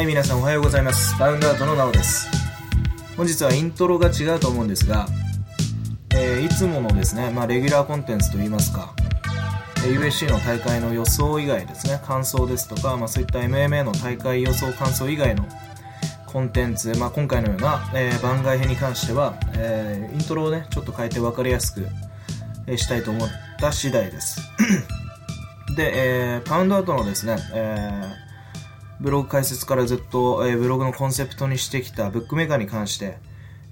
はい、皆さんおはようございます。バウンドアウトのなおです。本日はイントロが違うと思うんですが、えーいつものですね、まあ、レギュラーコンテンツといいますか、USC の大会の予想以外ですね、感想ですとか、まあ、そういった MMA の大会予想感想以外のコンテンツ、まあ、今回のような、えー番外編に関しては、えーイントロをね、ちょっと変えて分かりやすく、えしたいと思った次第です。で、えーパウンドアウトのですね、えーブログ解説からずっと、えブログのコンセプトにしてきたブックメーカーに関して、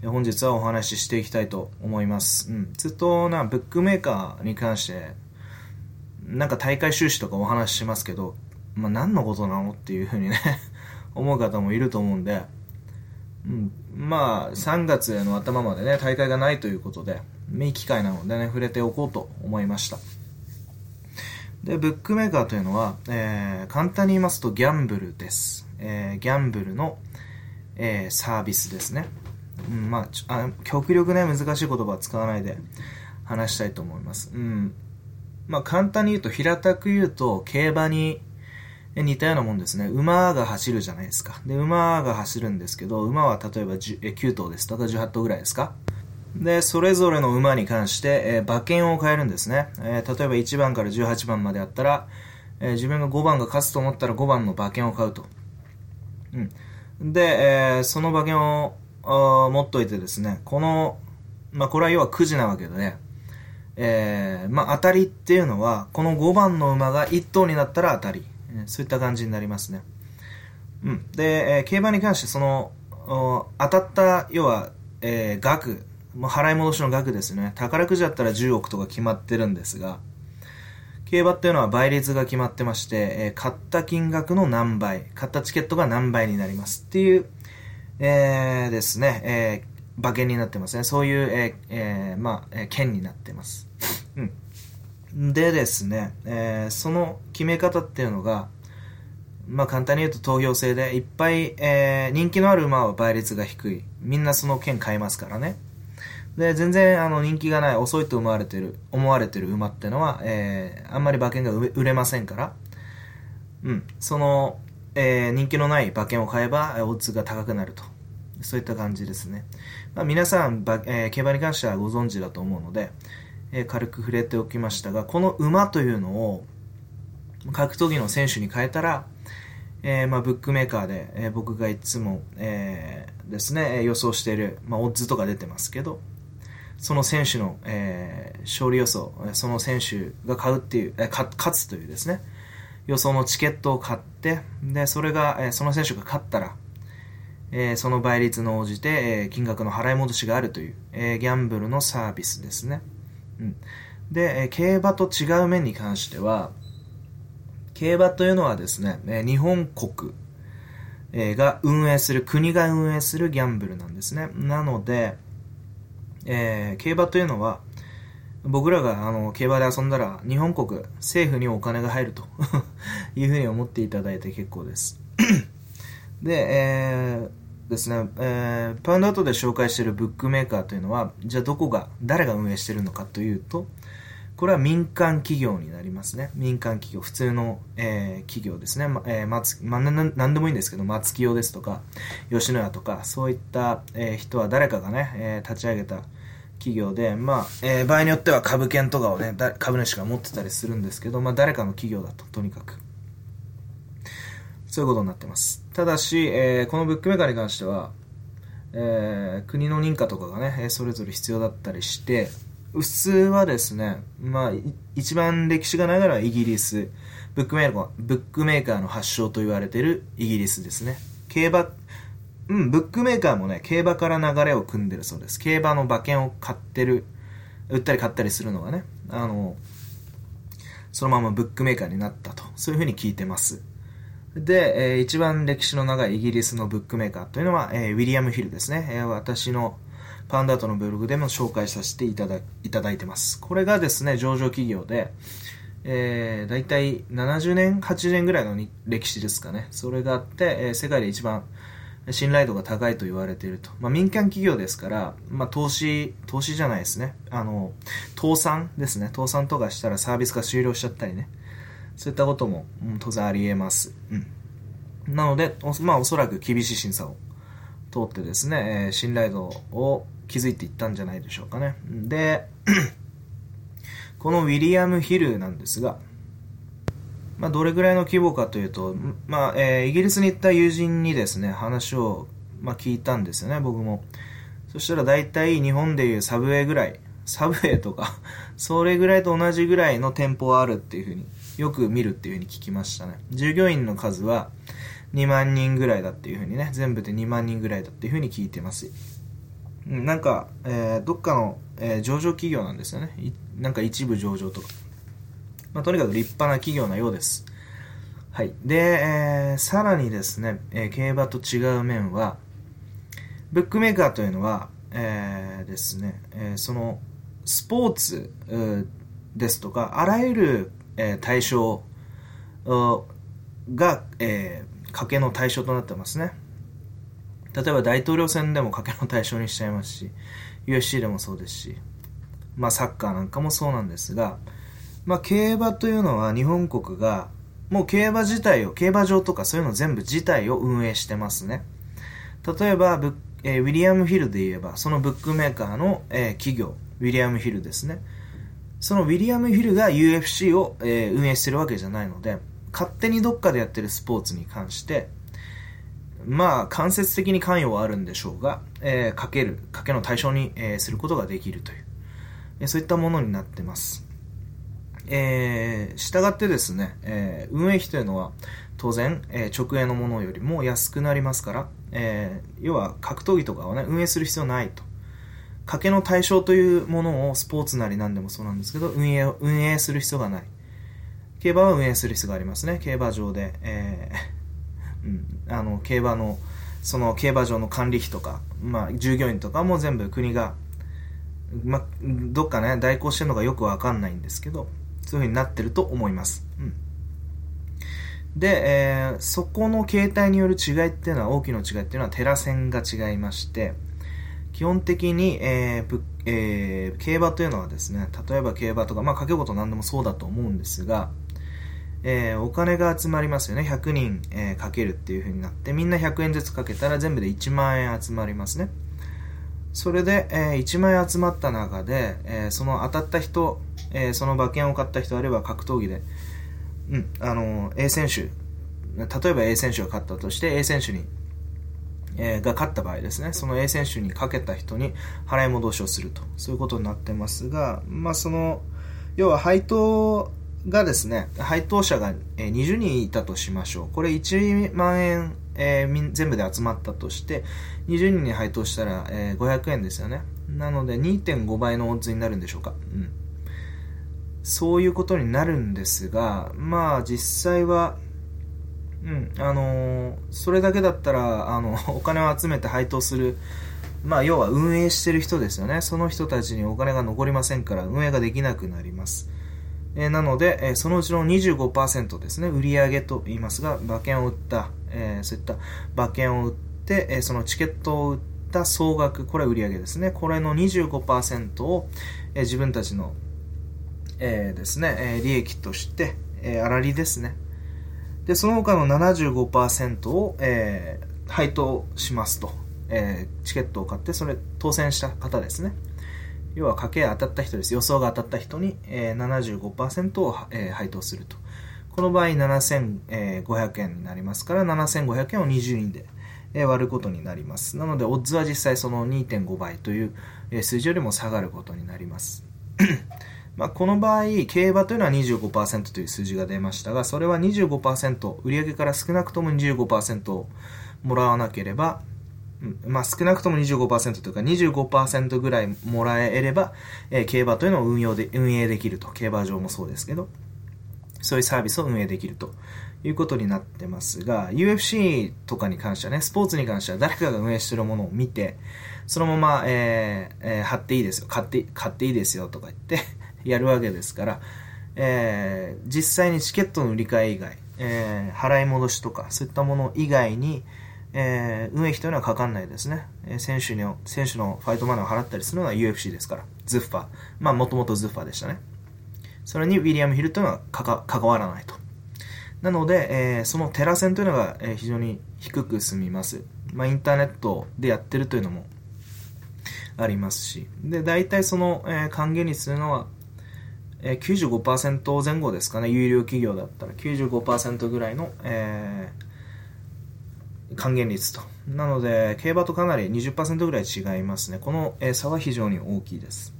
え本日はお話ししていきたいと思います。うん、ずっとな、ブックメーカーに関して、なんか大会収支とかお話ししますけど、まあ、何のことなのっていうふうにね、思う方もいると思うんで、うん、まあ、3月の頭までね、大会がないということで、いい機会なのでね、触れておこうと思いました。で、ブックメーカーというのは、えー簡単に言いますとギャンブルです。えーギャンブルの、えーサービスですね。うん、まああ、極力ね、難しい言葉は使わないで話したいと思います。うん。まあ、簡単に言うと、平たく言うと、競馬に似たようなもんですね。馬が走るじゃないですか。で、馬が走るんですけど、馬は例えば9頭ですとか18頭ぐらいですか。で、それぞれの馬に関して、えー馬券を変えるんですね。えー例えば1番から18番まであったら、えー自分が5番が勝つと思ったら5番の馬券を買うと。うん。で、えーその馬券を持っといてですね、この、まあ、これは要はくじなわけでね、えーまあ、当たりっていうのは、この5番の馬が1頭になったら当たり。えそういった感じになりますね。うん。で、えー競馬に関してその、当たった、要は、えー額、もう払い戻しの額ですね。宝くじだったら10億とか決まってるんですが、競馬っていうのは倍率が決まってまして、えー買った金額の何倍、買ったチケットが何倍になりますっていう、えーですね、えー馬券になってますね。そういう、ええーまあ、えー券になってます。うん。でですね、えーその決め方っていうのが、まあ簡単に言うと投票制で、いっぱい、えー人気のある馬は倍率が低い。みんなその券買いますからね。で、全然あの人気がない、遅いと思われてる、思われてる馬ってのは、えーあんまり馬券が売れませんから、うん、その、えー人気のない馬券を買えば、オッズが高くなると。そういった感じですね。まあ、皆さん、馬えー競馬に関してはご存知だと思うので、えー軽く触れておきましたが、この馬というのを、格闘技の選手に変えたら、えーまあ、ブックメーカーで、えー僕がいつも、えーですね、予想している、まあ、オッズとか出てますけど、その選手の、えー勝利予想、その選手が買うっていう、えか勝つというですね、予想のチケットを買って、で、それが、えその選手が勝ったら、えその倍率の応じて、え金額の払い戻しがあるという、えギャンブルのサービスですね。うん。で、え競馬と違う面に関しては、競馬というのはですね、え日本国、えが運営する、国が運営するギャンブルなんですね。なので、えー競馬というのは、僕らがあの競馬で遊んだら日本国政府にお金が入ると いうふうに思っていただいて結構です。で、えーですね、えーパウンドアウトで紹介しているブックメーカーというのは、じゃあどこが、誰が運営しているのかというと、これは民間企業になりますね。民間企業、普通の、えー企業ですね。まえー松まあ、なななんでもいいんですけど、松清ですとか、吉野家とか、そういった、えー人は誰かがね、えー立ち上げた企業で、まあ、えー場合によっては株券とかをね、株主が持ってたりするんですけど、まあ、誰かの企業だと、とにかく。そういうことになってます。ただし、えーこのブックメーカーに関しては、えー国の認可とかがね、それぞれ必要だったりして、普通はですね、まあ、一番歴史が長いのはイギリス、ブックメーカー、ブックメーカーの発祥と言われているイギリスですね。競馬、うん、ブックメーカーもね、競馬から流れを組んでるそうです。競馬の馬券を買ってる、売ったり買ったりするのがね、あの、そのままブックメーカーになったと。そういうふうに聞いてます。で、えー一番歴史の長いイギリスのブックメーカーというのは、えーウィリアム・ヒルですね。えー私のパンドアートのブログでも紹介させていただいただいてます。これがですね、上場企業で、えー、大体70年、80年ぐらいの歴史ですかね。それがあって、えー世界で一番信頼度が高いと言われていると。まあ、民間企業ですから、まあ、投資、投資じゃないですね。あの、倒産ですね。倒産とかしたらサービスが終了しちゃったりね。そういったことも、うん当然あり得ます。うん。なので、おまあおそらく厳しい審査を通ってですね、えー、信頼度を築いていったんじゃないでしょうかね。で、このウィリアム・ヒルなんですが、まあ、どれぐらいの規模かというと、まあ、えー、イギリスに行った友人にですね、話を、まあ、聞いたんですよね、僕も。そしたら大体日本でいうサブウェイぐらい、サブウェイとか それぐらいと同じぐらいの店舗はあるっていうふうに、よく見るっていうふうに聞きましたね。従業員の数は2万人ぐらいだっていうふうにね、全部で2万人ぐらいだっていうふうに聞いてます。なんか、えー、どっかの、えー、上場企業なんですよね。なんか一部上場とか。まあ、とにかく立派な企業なようです。はい。で、えー、さらにですね、えー、競馬と違う面は、ブックメーカーというのは、えー、ですね、え、その、スポーツ、ですとか、あらゆる、え、対象が、え、賭けの対象となってますね。例えば大統領選でも賭けの対象にしちゃいますし、USC でもそうですし、まあサッカーなんかもそうなんですが、まあ競馬というのは日本国が、もう競馬自体を、競馬場とかそういうの全部自体を運営してますね。例えば、えー、ウィリアム・ヒルで言えば、そのブックメーカーの、えー、企業、ウィリアム・ヒルですね。そのウィリアム・ヒルが UFC を、えー、運営してるわけじゃないので、勝手にどっかでやってるスポーツに関して、まあ、間接的に関与はあるんでしょうが、えー、かける、かけの対象に、えー、することができるという、えー、そういったものになってます。えー、従ってですね、えー、運営費というのは、当然、えー、直営のものよりも安くなりますから、えー、要は格闘技とかをね、運営する必要ないと。賭けの対象というものをスポーツなり何でもそうなんですけど、運営、運営する必要がない。競馬は運営する必要がありますね。競馬場で、えー うん、あの競馬のその競馬場の管理費とか、まあ、従業員とかも全部国が、ま、どっかね代行してるのかよくわかんないんですけどそういうふうになってると思います、うん、で、えー、そこの形態による違いっていうのは大きな違いっていうのはテラ線が違いまして基本的に、えーえー、競馬というのはですね例えば競馬とか、まあ、掛け事何でもそうだと思うんですがえー、お金が集まりますよね。100人、えー、かけるっていう風になって、みんな100円ずつかけたら全部で1万円集まりますね。それで、えー、1万円集まった中で、えー、その当たった人、えー、その馬券を買った人、あるいは格闘技で、うん、あの A 選手、例えば A 選手が勝ったとして、A 選手に、えー、が勝った場合ですね、その A 選手にかけた人に払い戻しをすると、そういうことになってますが、まあその、要は配当がですね、配当者が20人いたとしましょう。これ1万円、えー、全部で集まったとして、20人に配当したら、えー、500円ですよね。なので2.5倍のオッズになるんでしょうか。うん。そういうことになるんですが、まあ実際は、うん、あのー、それだけだったら、あの、お金を集めて配当する、まあ要は運営してる人ですよね。その人たちにお金が残りませんから、運営ができなくなります。えなので、えそのうちの25%ですね、売上と言いますが、馬券を売った、えそういった馬券を売って、えそのチケットを売った総額、これ売上ですね、これの25%を、え自分たちの、えですね、え利益として、え粗利ですね。で、その他の75%を、え配当しますと。えチケットを買って、それ当選した方ですね。要は賭け当たった人です。予想が当たった人に、えー、75%を、えー、配当すると。この場合7500円になりますから、7500円を20人で、えー、割ることになります。なので、オッズは実際その2.5倍という、数字よりも下がることになります。まあ、この場合、競馬というのは25%という数字が出ましたが、それは25%、売上から少なくとも25%をもらわなければ、まあ、少なくとも25%というか25%ぐらいもらえれば、えー、競馬というのを運用で、運営できると。競馬場もそうですけど、そういうサービスを運営できるということになってますが、UFC とかに関してはね、スポーツに関しては誰かが運営してるものを見て、そのまま、えーえー、貼っていいですよ、買って、買っていいですよとか言ってやるわけですから、えー、実際にチケットの売り買い以外、えー、払い戻しとか、そういったもの以外に、えー、運営費というのはかかんないですね。え選手の、選手のファイトマネーを払ったりするのは UFC ですから。ズッファー。まあ、もともとズッファーでしたね。それにウィリアム・ヒルというのはかか関わらないと。なので、えー、そのテラ線というのが、えー、非常に低く済みます。まあ、インターネットでやってるというのもありますし。で、大体その、えー、還元率というのは、えー、95%前後ですかね。有料企業だったら95%ぐらいの、えー、還元率と。なので、競馬とかなり20%ぐらい違いますね。この、えー、差は非常に大きいです。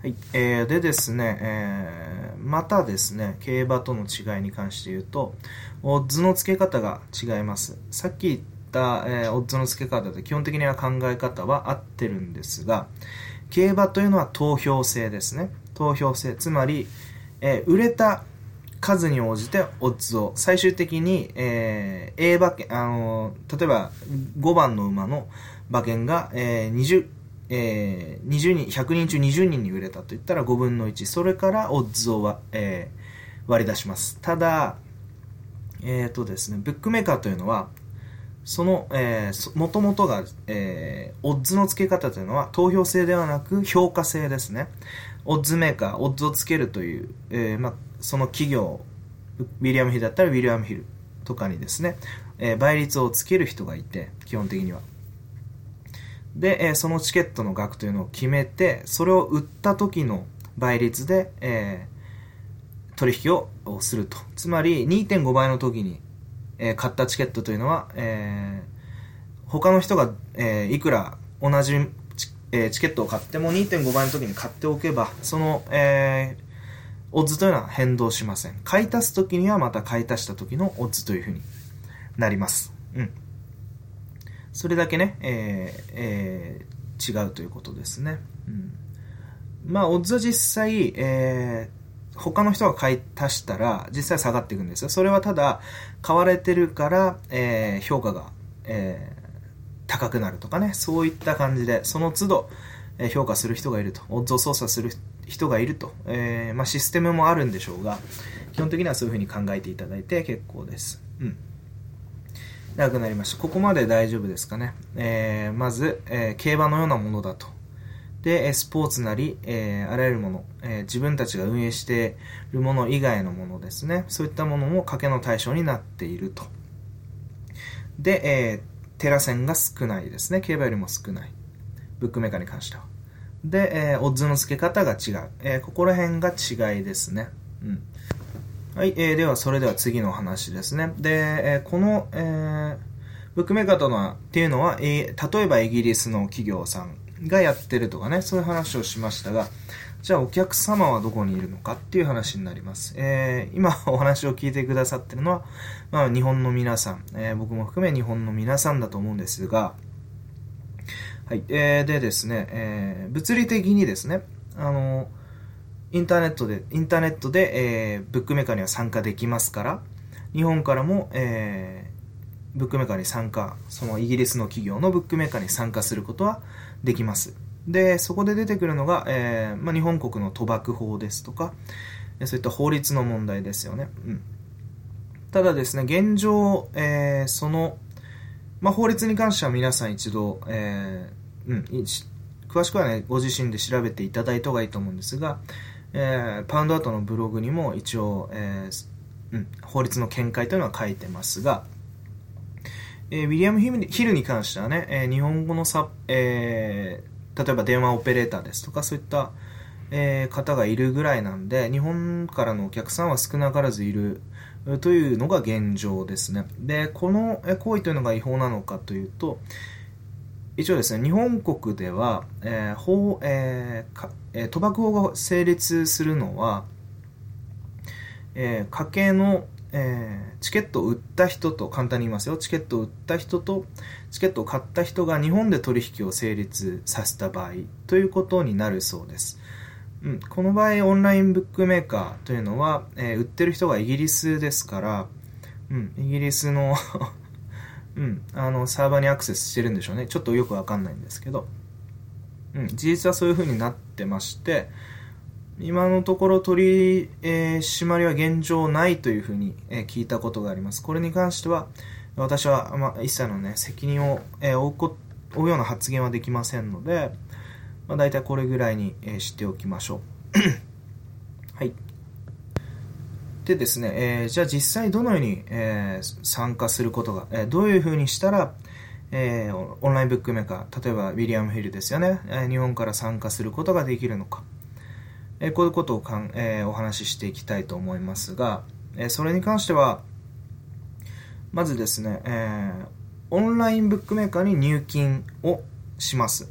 はい。えー、でですね、えー、またですね、競馬との違いに関して言うと、オッズの付け方が違います。さっき言った、えー、オッズの付け方で基本的な考え方は合ってるんですが、競馬というのは投票制ですね。投票制。つまり、えー、売れた数に応じてオッズを最終的に、えー、A 馬券、あのー、例えば5番の馬の馬券が、えー、20、えー、20人、100人中20人に売れたと言ったら5分の1。それからオッズをわ、えー、割り出します。ただ、えっ、ー、とですね、ブックメーカーというのは、その、もともとが、えー、オッズの付け方というのは投票制ではなく評価制ですね。オッズメーカー、オッズをつけるという、えー、まあ、その企業、ウィリアム・ヒルだったらウィリアム・ヒルとかにですね、えー、倍率をつける人がいて、基本的には。で、えー、そのチケットの額というのを決めて、それを売った時の倍率で、えー、取引をすると。つまり、2.5倍の時にえー、買ったチケットというのは、えー、他の人が、えー、いくら同じ,、えー、チケットを買っても2.5倍の時に買っておけば、その、えー、オッズというのは変動しません。買い足す時にはまた買い足した時のオッズというふうになります。うん。それだけね、えーえー、違うということですね。うん。まあ、オッズは実際、えー、他の人が買い足したら実際下がっていくんですよ。それはただ買われてるから、えー、評価が、えー、高くなるとかね、そういった感じで、その都度、え、評価する人がいると、オッズを操作する人がいると、えー、まあ、システムもあるんでしょうが、基本的にはそういうふうに考えていただいて結構です。うん。長くなりました。ここまで大丈夫ですかね。えー、まず、えー、競馬のようなものだと。で、スポーツなり、えー、あらゆるもの、え、自分たちが運営しているもの以外のものですね。そういったものも賭けの対象になっていると。で、えー、テラ線が少ないですね。競馬よりも少ない。ブックメーカーに関しては。で、えー、オッズの付け方が違う。えー、ここら辺が違いですね。うん。はい、えー、では、それでは次の話ですね。で、えー、この、えー、ブックメーカーとのっていうのは、えー、例えばイギリスの企業さんがやってるとかね、そういう話をしましたが、じゃあお客様はどこにいるのかっていう話になります。えー、今お話を聞いてくださってるのは、まあ、日本の皆さん、えー、僕も含め日本の皆さんだと思うんですが、はい。えー、でですね、えー、物理的にですね、あの、インターネットで、インターネットで、えー、ブックメーカーには参加できますから、日本からも、えー、ブックメーカーに参加、そのイギリスの企業のブックメーカーに参加することはできます。で、そこで出てくるのが、えー、まあ、日本国の賭博法ですとか、そういった法律の問題ですよね。うん。ただですね、現状、えー、その、まあ、法律に関しては皆さん一度、えー、うん、詳しくはね、ご自身で調べていただいた方がいいと思うんですが、えー、パウンドアートのブログにも一応、えうん、法律の見解というのは書いてますが、え、ウィリアム・ヒルに関してはね、え、日本語のさ、えー、例えば電話オペレーターですとか、そういった、えー、方がいるぐらいなんで、日本からのお客さんは少なからずいるというのが現状ですね。で、この行為というのが違法なのかというと、一応ですね、日本国では、えー法えーかえー、賭博法が成立するのは、えー、家計のえー、チケットを売った人と、簡単に言いますよ、チケットを売った人と、チケットを買った人が日本で取引を成立させた場合ということになるそうです。うん、この場合、オンラインブックメーカーというのは、えー、売ってる人がイギリスですから、うん、イギリスの うん、あの、サーバーにアクセスしてるんでしょうね。ちょっとよくわかんないんですけど、うん、事実はそういう風になってまして、今のところ取り、えー、締まりは現状ないというふうに、えー、聞いたことがあります。これに関しては、私は、まあ、一切のね、責任を、えー、負うこ負うような発言はできませんので、まあ、大体これぐらいに、えー、知っておきましょう。はい。でですね、えー、じゃあ実際どのように、えー、参加することが、えー、どういうふうにしたら、えー、オンラインブックメーカー、例えばウィリアム・ヒルですよね、えー、日本から参加することができるのか、え、こういうことをかん、え、お話ししていきたいと思いますが、え、それに関しては、まずですね、え、オンラインブックメーカーに入金をします。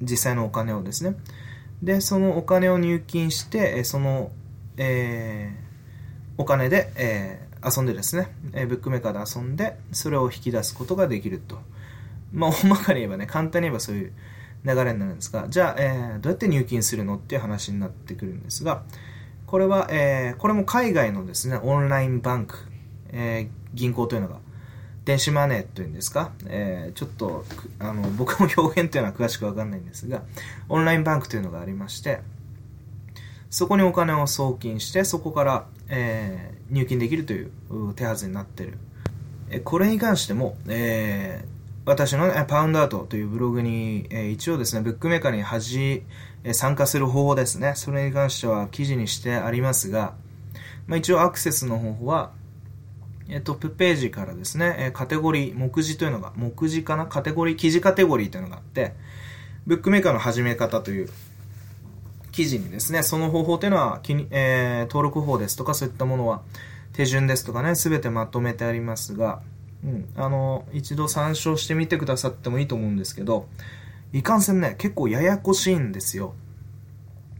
実際のお金をですね。で、そのお金を入金して、その、えー、お金で、えー、遊んでですね、え、ブックメーカーで遊んで、それを引き出すことができると。まあ、大まかに言えばね、簡単に言えばそういう流れになるんですが、じゃあ、えー、どうやって入金するのっていう話になってくるんですが、これは、えー、これも海外のですね、オンラインバンク、えー、銀行というのが、電子マネーというんですか、えー、ちょっと、あの、僕も表現というのは詳しくわかんないんですが、オンラインバンクというのがありまして、そこにお金を送金して、そこから、えー、入金できるという手はずになってる。これに関しても、えー、私の、ね、パウンドアートというブログに、え、一応ですね、ブックメーカーに恥、え、参加する方法ですね。それに関しては記事にしてありますが、まあ、一応アクセスの方法は、えトップページからですね、えカテゴリー、目次というのが、目次かな？カテゴリー、記事カテゴリーというのがあって、ブックメーカーの始め方という記事にですね、その方法というのは、えー、登録法ですとかそういったものは、手順ですとかね、すべてまとめてありますが、うん、あの、一度参照してみてくださってもいいと思うんですけど、いかんせんね、結構ややこしいんですよ。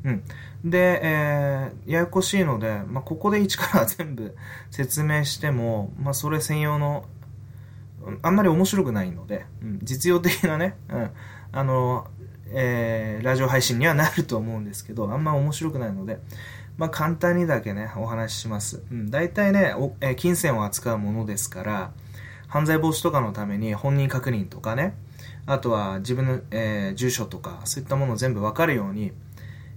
うん。で、えー、ややこしいので、まあ、ここで一から全部説明しても、まあ、それ専用の、あんまり面白くないので、うん、実用的なね、うん、あの、えー、ラジオ配信にはなると思うんですけど、あんま面白くないので、まあ、簡単にだけね、お話しします。うん、大体ね、えー、金銭を扱うものですから、犯罪防止とかのために本人確認とかね、あとは自分の、えー、住所とか、そういったものを全部わかるように、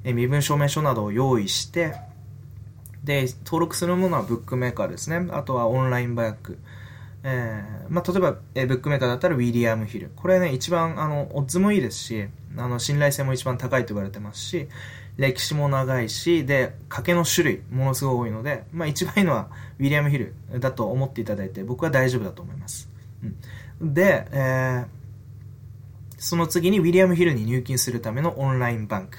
え身分証明書などを用意して、で、登録するものはブックメーカーですね。あとはオンラインバック。えー、まあ、例えば、え、ブックメーカーだったらウィリアムヒル。これね、一番、あの、オッズもいいですし、あの、信頼性も一番高いと言われてますし、歴史も長いし、で、賭けの種類、ものすごい多いので、まあ、一番いいのはウィリアムヒルだと思っていただいて、僕は大丈夫だと思います。うん、で、えー、その次にウィリアムヒルに入金するためのオンラインバンク。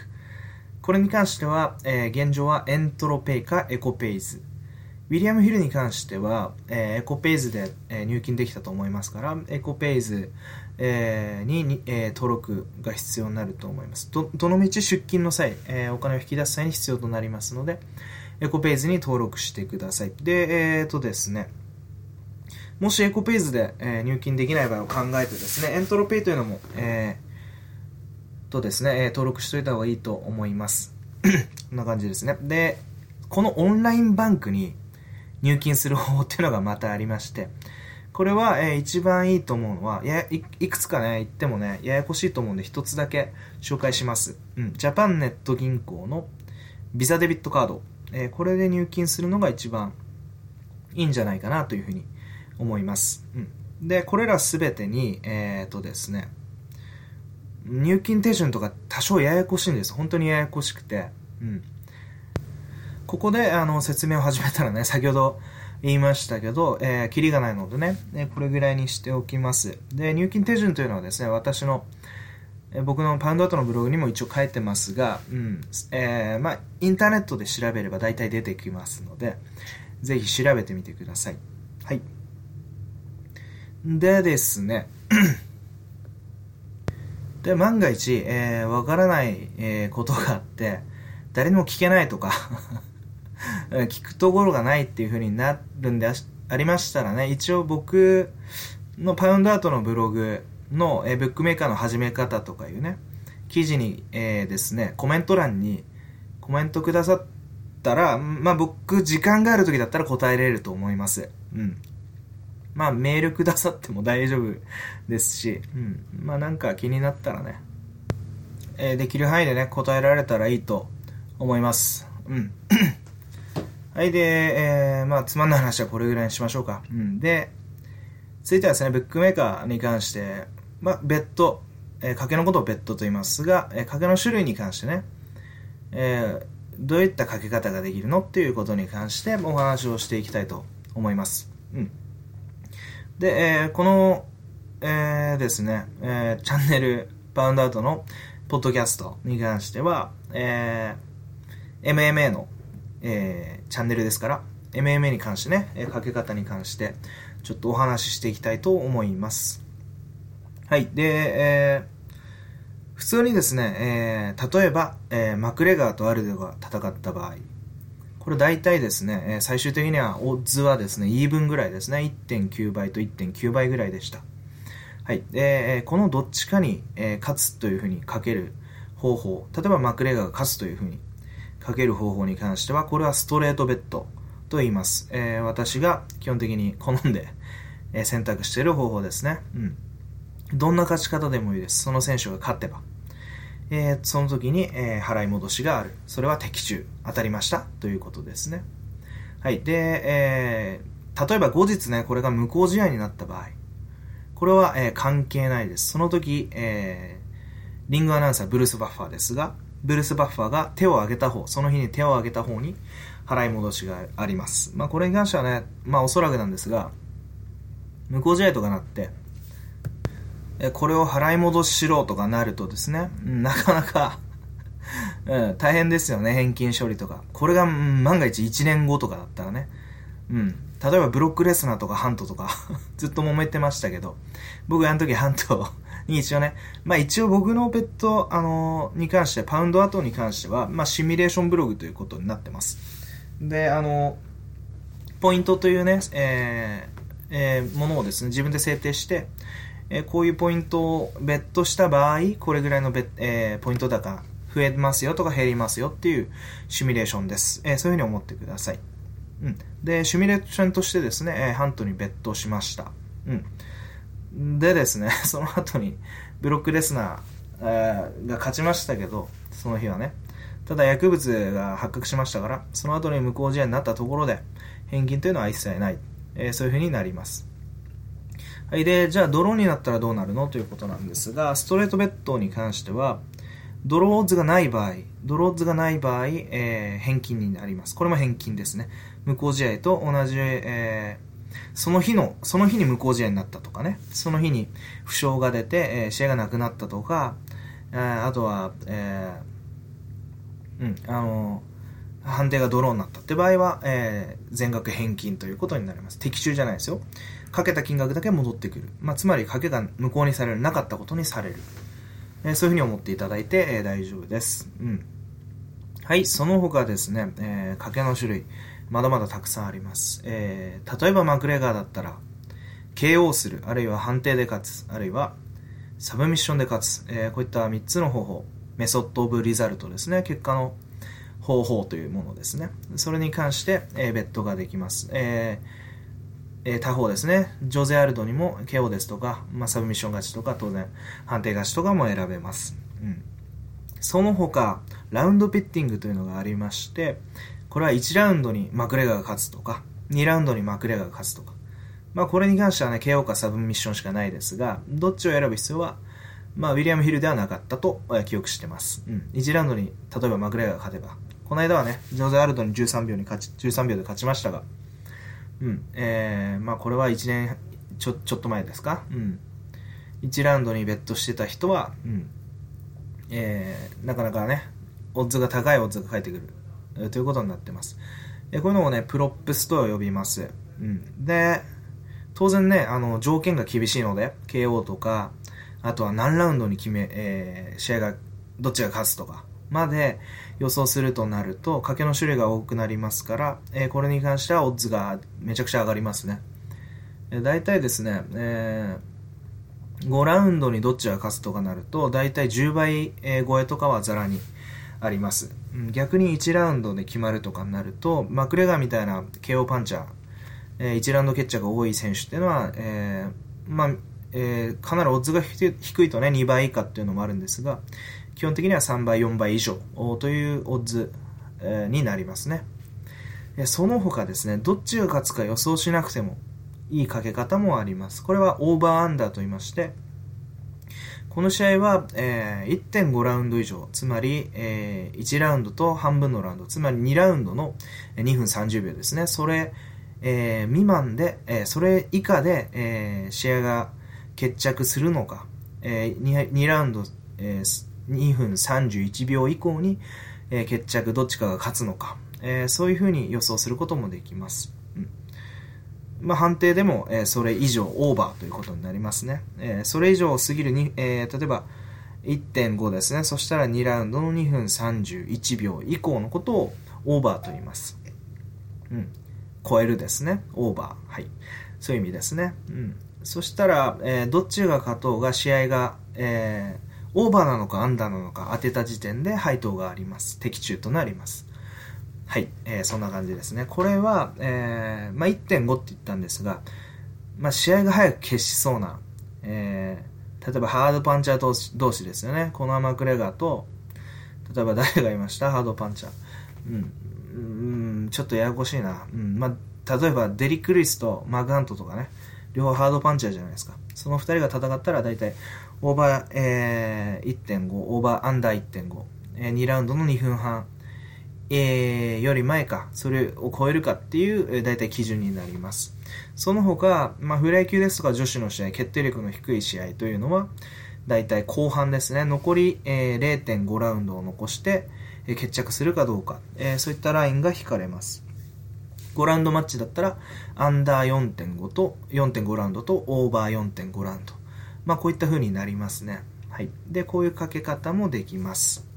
これに関しては、えー、現状はエントロペイかエコペイズ。ウィリアム・ヒルに関しては、えー、エコペイズで、えー、入金できたと思いますから、エコペイズ、えー、にえー、登録が必要になると思います。どどのみち出金の際、えー、お金を引き出す際に必要となりますので、エコペイズに登録してください。で、えっ、ー、とですね、もしエコペイズで、えー、入金できない場合を考えてですね、エントロペイというのも、えー、とですね、え登録しといた方がいいと思います。こんな感じですね。で、このオンラインバンクに入金する方法っていうのがまたありまして、これは、えー、一番いいと思うのは、やいいくつかね、言ってもね、ややこしいと思うんで、一つだけ紹介します。うん。ジャパンネット銀行のビザデビットカード。えー、これで入金するのが一番いいんじゃないかなというふうに思います。うん。で、これらすべてに、えっ、とですね、入金手順とか多少ややこしいんです。本当にややこしくて。うん。ここであの説明を始めたらね、先ほど言いましたけど、えー、キリがないのでね、えこれぐらいにしておきます。で、入金手順というのはですね、私の、え、僕のパウンドアートのブログにも一応書いてますが、うん、えー、まあ、インターネットで調べれば大体出てきますので、ぜひ調べてみてください。はい。でですね、で、万が一、えー、わからない、えー、ことがあって、誰にも聞けないとか 聞くところがないっていう風になるんでありましたらね、一応僕のパウンドアートのブログの、え、ブックメーカーの始め方とかいうね、記事に、えー、ですね、コメント欄にコメントくださったら、まあ僕、時間がある時だったら答えれると思います。うん。まあメールくださっても大丈夫ですし、うん。まあなんか気になったらね、えー、できる範囲でね、答えられたらいいと思います。うん。はい、で、えー、まあつまんない話はこれぐらいにしましょうか。うん。で、続いてはですね、ブックメーカーに関して、まあ別途、えー、賭けのことを別途と言いますが、えー、賭けの種類に関してね、えー、どういったかけ方ができるのっていうことに関してお話をしていきたいと思います。うん。で、えー、この、えー、ですね、えー、チャンネル、パウンドアウトのポッドキャストに関しては、えー、MMA の、えー、チャンネルですから、MMA に関してね、えかけ方に関して、ちょっとお話ししていきたいと思います。はい。で、えー、普通にですね、えー、例えば、えー、マクレガーとアルデが戦った場合、これ大体ですね、え最終的にはオッズはですね、イーブンぐらいですね、1.9倍と1.9倍ぐらいでした。はい。で、このどっちかに、え勝つというふうにかける方法、例えばマクレガーが勝つというふうにかける方法に関しては、これはストレートベッドと言います。えー、私が基本的に好んで、え選択している方法ですね。うん。どんな勝ち方でもいいです。その選手が勝てば。えー、その時に、えー、払い戻しがある。それは的中。当たりました。ということですね。はい。で、えー、例えば後日ね、これが無効試合になった場合。これは、え、関係ないです。その時、えー、リングアナウンサー、ブルース・バッファーですが、ブルース・バッファーが手を挙げた方、その日に手を挙げた方に払い戻しがあります。まあ、これに関してはね、まあ、おそらくなんですが、無効試合とかなって、これを払い戻ししろとかなるとですね、なかなかうん、大変ですよね、返金処理とか。これが万が一1年後とかだったらね。うん。例えばブロックレスナーとかハントとか ずっと揉めてましたけど、僕あの時ハントに一応ね、まあ一応僕のペット、あのー、に関して、パウンド後に関しては、まあシミュレーションブログということになってます。で、あのー、ポイントというね、えー、えー、ものをですね、自分で制定して、えこういうポイントをベットした場合、これぐらいのベ、えポイント高増えますよとか減りますよっていうシミュレーションです。えそういうふうに思ってください。うん。で、シミュレーションとしてですね、えハントにベットしました。うん。でですね、その後にブロックレスナー、が勝ちましたけど、その日はね。ただ薬物が発覚しましたから、その後に無効試合になったところで、返金というのは一切ない。えー、そういうふうになります。はい。で、じゃあドローになったらどうなるの？ということなんですが、ストレートベッドに関しては、ドローズがない場合、ドローズがない場合、えー、返金になります。これも返金ですね。無効試合と同じ、えー、その日の、その日に無効試合になったとかね、その日に負傷が出て、えー、試合がなくなったとか、えー、あとは、えー、うん、あの判定がドローになったって場合は、えー、全額返金ということになります。的中じゃないですよ。かけた金額だけ戻ってくる。まあ、つまり、かけが無効にされる、なかったことにされる。えー、そういうふうに思っていただいて、えー、大丈夫です。うん。はい、その他ですね、えー、賭けの種類、まだまだたくさんあります。えー、例えばマクレガーだったら、KO する、あるいは判定で勝つ、あるいはサブミッションで勝つ、えー、こういった3つの方法、メソッド・オブ・リザルトですね、結果の方法というものですね。それに関して、えー、ベットができます。えーえ、他方ですね、ジョゼ・アルドにも KO ですとか、まあ、サブミッション勝ちとか、当然、判定勝ちとかも選べます。うん。その他、ラウンドピッティングというのがありまして、これは1ラウンドにマクレガーが勝つとか、2ラウンドにマクレガーが勝つとか。まあ、これに関してはね、KO かサブミッションしかないですが、どっちを選ぶ必要は、まあ、ウィリアム・ヒルではなかったと記憶してます。うん。1ラウンドに、例えばマクレガーが勝てば、この間はね、ジョゼ・アルドに13秒に勝ち、13秒で勝ちましたが、うん、えー、まあこれは1年ちょ、ちょっと前ですか？うん。1ラウンドにベットしてた人は、うん、えー、なかなかね、オッズが高いオッズが返ってくる、ということになってます。え、こういうのをね、プロップスと呼びます。うん。で、当然ね、あの、条件が厳しいので、KO とか、あとは何ラウンドに決め、えー、試合が、どっちが勝つとか、まで予想するとなると、賭けの種類が多くなりますから、えー、これに関してはオッズがめちゃくちゃ上がりますね。え、大体ですね、えー、5ラウンドにどっちが勝つとかなると、大体10倍、え超えとかはざらにあります。逆に1ラウンドで決まるとかになると、マクレガーみたいな KO パンチャー、え、1ラウンド決着が多い選手っていうのは、えー、まあ、えー、かなりオッズが低いとね、2倍以下っていうのもあるんですが、基本的には3倍、4倍以上というオッズになりますね。その他ですね、どっちが勝つか予想しなくてもいい賭け方もあります。これはオーバーアンダーと言いまして、この試合は、えー、1.5ラウンド以上、つまり、えー、1ラウンドと半分のラウンド、つまり2ラウンドの2分30秒ですね。それ、えー、未満で、えー、それ以下で、えー、試合が決着するのか、えー、2, 2ラウンド、えー、2分31秒以降に、えー、決着どっちかが勝つのか、えー、そういうふうに予想することもできます。まあ、判定でも、え、それ以上オーバーということになりますね。え、それ以上過ぎるに、え、例えば1.5ですね。そしたら2ラウンドの2分31秒以降のことをオーバーと言います。うん。超えるですね。オーバー。はい。そういう意味ですね。うん。そしたら、えー、どっちが勝とうが試合が、えー、オーバーなのかアンダーなのか当てた時点で配当があります。的中となります。はい、えー、そんな感じですね。これは、えー、まあ、1.5って言ったんですが、まあ、試合が早く決しそうな、えー、例えばハードパンチャー同士ですよね。コナー・マクレガーと、例えば誰がいました？ハードパンチャー。うん、うん、ちょっとややこしいな。うん、まあ、例えばデリック・ルイスとマーク・ハントとかね、両方ハードパンチャーじゃないですか。その2人が戦ったら大体オーバー、えー、1.5、オーバーアンダー1.5、えー、2ラウンドの2分半、えー、より前か、それを超えるかっていう、えー、大体基準になります。その他、まあ、フライ級ですとか女子の試合、決定力の低い試合というのは、大体後半ですね、残り、えー、0.5ラウンドを残して、えー、決着するかどうか、えー、そういったラインが引かれます。5ラウンドマッチだったら、アンダー4.5と、4.5ラウンドとオーバー4.5ラウンド。まあ、こういった風になりますね。はい。で、こういうかけ方もできます。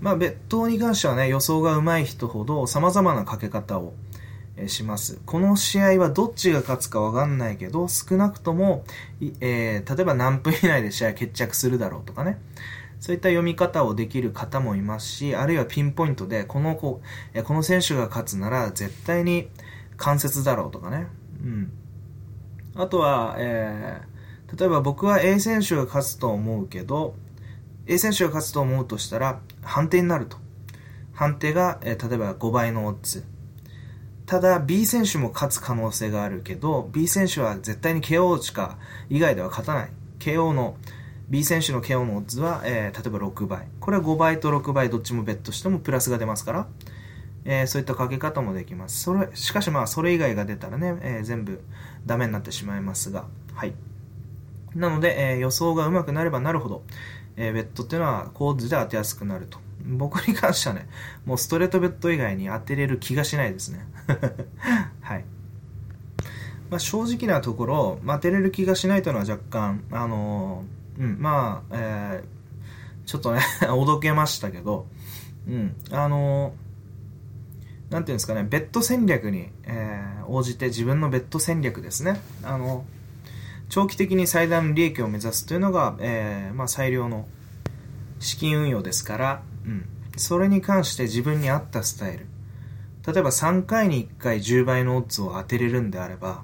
まあ、別当に関してはね、予想が上手い人ほど様々なかけ方をします。この試合はどっちが勝つかわかんないけど、少なくとも、えー、例えば何分以内で試合決着するだろうとかね。そういった読み方をできる方もいますし、あるいはピンポイントで、この子、この選手が勝つなら絶対に関節だろうとかね。うん。あとは、えー、例えば僕は A 選手が勝つと思うけど、A 選手が勝つと思うとしたら、判定になると。判定が、え、例えば5倍のオッズ。ただ、B 選手も勝つ可能性があるけど、B 選手は絶対に KO しか以外では勝たない。KO の、B 選手の KO のオッズは、えー、例えば6倍。これは5倍と6倍どっちもベットしてもプラスが出ますから、えー、そういったかけ方もできます。それ、しかしまあ、それ以外が出たらね、えー、全部ダメになってしまいますが、はい。なので、え、予想が上手くなればなるほど、えー、ベッドっていうのは構図で当てやすくなると。僕に関してはね、もうストレートベッド以外に当てれる気がしないですね。はい。まあ、正直なところ、当てれる気がしないというのは若干、あのー、うん、まあ、えー、ちょっとね おどけましたけど、うん、あのー、なんていうんですかね、ベッド戦略に、えー、応じて自分のベッド戦略ですね。あの長期的に最大の利益を目指すというのが、えー、まあ、最良の資金運用ですから、うん、それに関して自分に合ったスタイル。例えば3回に1回10倍のオッズを当てれるんであれば、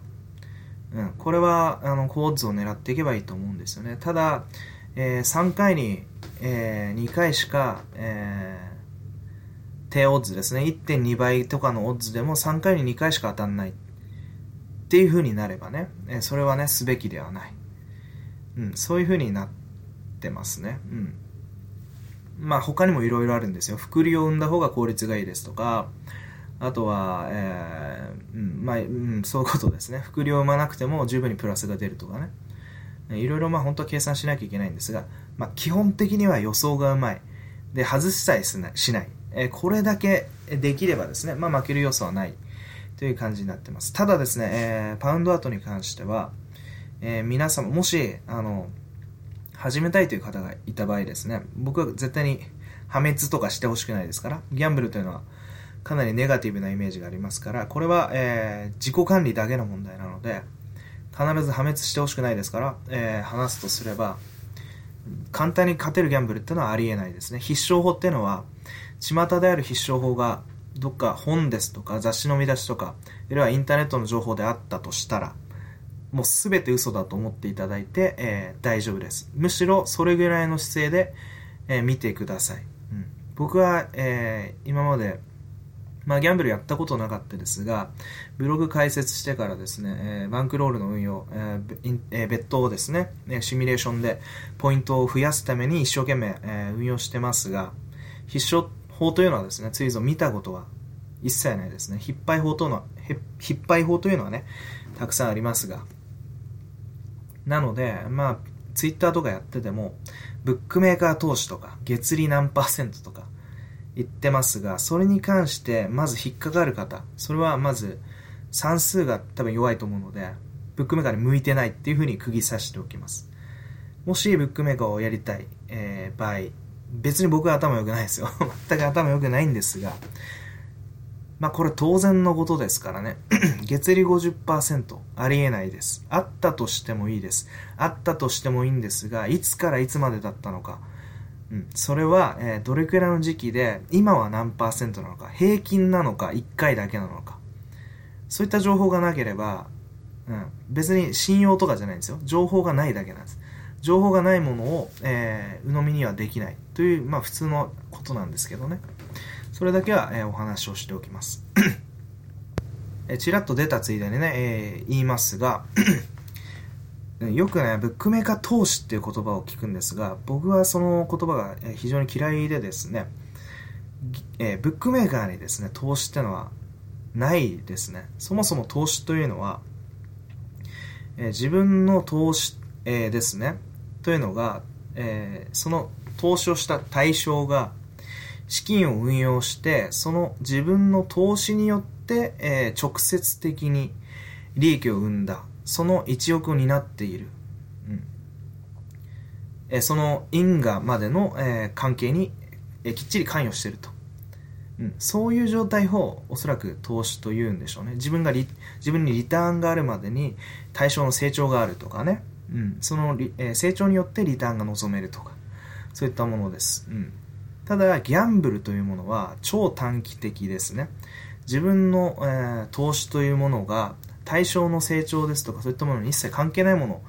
うん、これはあの高オッズを狙っていけばいいと思うんですよね。ただ、えー、3回に、えー、2回しか、えー、低オッズですね。1.2倍とかのオッズでも3回に2回しか当たんない。っていう風になればね、えそれはね、すべきではない。うん、そういう風になってますね。うん。まあ他にもいろいろあるんですよ。複利を生んだ方が効率がいいですとか、あとは、えー、うん、まあ、うん、そういうことですね。複利を生まなくても十分にプラスが出るとかね。いろいろまあ本当は計算しなきゃいけないんですが、まあ基本的には予想がうまい。で、外しさえしない。えこれだけできればですね、まあ負ける要素はない。という感じになってます。ただですね、えー、パウンドアートに関しては、えー、皆様、もし、あの、始めたいという方がいた場合ですね、僕は絶対に破滅とかしてほしくないですから、ギャンブルというのはかなりネガティブなイメージがありますから、これは、えー、自己管理だけの問題なので、必ず破滅してほしくないですから、えー、話すとすれば、簡単に勝てるギャンブルっていうのはありえないですね。必勝法っていうのは、巷である必勝法がどっか本ですとか雑誌の見出しとか、あるいはインターネットの情報であったとしたら、もうすべて嘘だと思っていただいて、えー、大丈夫です。むしろそれぐらいの姿勢で、えー、見てください。うん、僕は、えー、今までまあ、ギャンブルやったことなかったですが、ブログ開設してからですね、えー、バンクロールの運用、えーえー、別途をですね、シミュレーションでポイントを増やすために一生懸命、えー、運用してますが、必勝法というのはですね、ついぞ見たことは一切ないですね。引っ張り法というのは、引っ張り法というのはね、たくさんありますが。なので、まあ、ツイッターとかやってても、ブックメーカー投資とか、月利何パーセントとか言ってますが、それに関してまず引っかかる方、それはまず算数が多分弱いと思うので、ブックメーカーに向いてないっていうふうに釘刺しておきます。もしブックメーカーをやりたい、えー、場合、別に僕は頭良くないですよ。全く頭良くないんですが、まあこれ当然のことですからね。月利50%ありえないです。あったとしてもいいです。あったとしてもいいんですが、いつからいつまでだったのか。うん、それは、えー、どれくらいの時期で、今は何パーセントなのか、平均なのか、1回だけなのか。そういった情報がなければ、うん、別に信用とかじゃないんですよ。情報がないだけなんです。情報がないものを、えー、鵜呑みにはできないという、まあ普通のことなんですけどね。それだけは、え、お話をしておきます。えちらっと出たついでにね、えー、言いますが よくね、ブックメーカー投資っていう言葉を聞くんですが、僕はその言葉が非常に嫌いでですね、えー、ブックメーカーにですね、投資ってのはないですね。そもそも投資というのは、えー、自分の投資、えー、ですね、というのが、えその投資をした対象が資金を運用して、その自分の投資によって、えー、直接的に利益を生んだ、その一翼を担っている。うんえー、その因果までの、えー、関係に、えー、きっちり関与していると。うん、そういう状態をおそらく投資と言うんでしょうね。自分がリ、自分にリターンがあるまでに対象の成長があるとかね。うん、その、えー、成長によってリターンが望めるとか。そういったものです。うんただ、ギャンブルというものは超短期的ですね。自分の、えー、投資というものが対象の成長ですとかそういったものに一切関係ないもの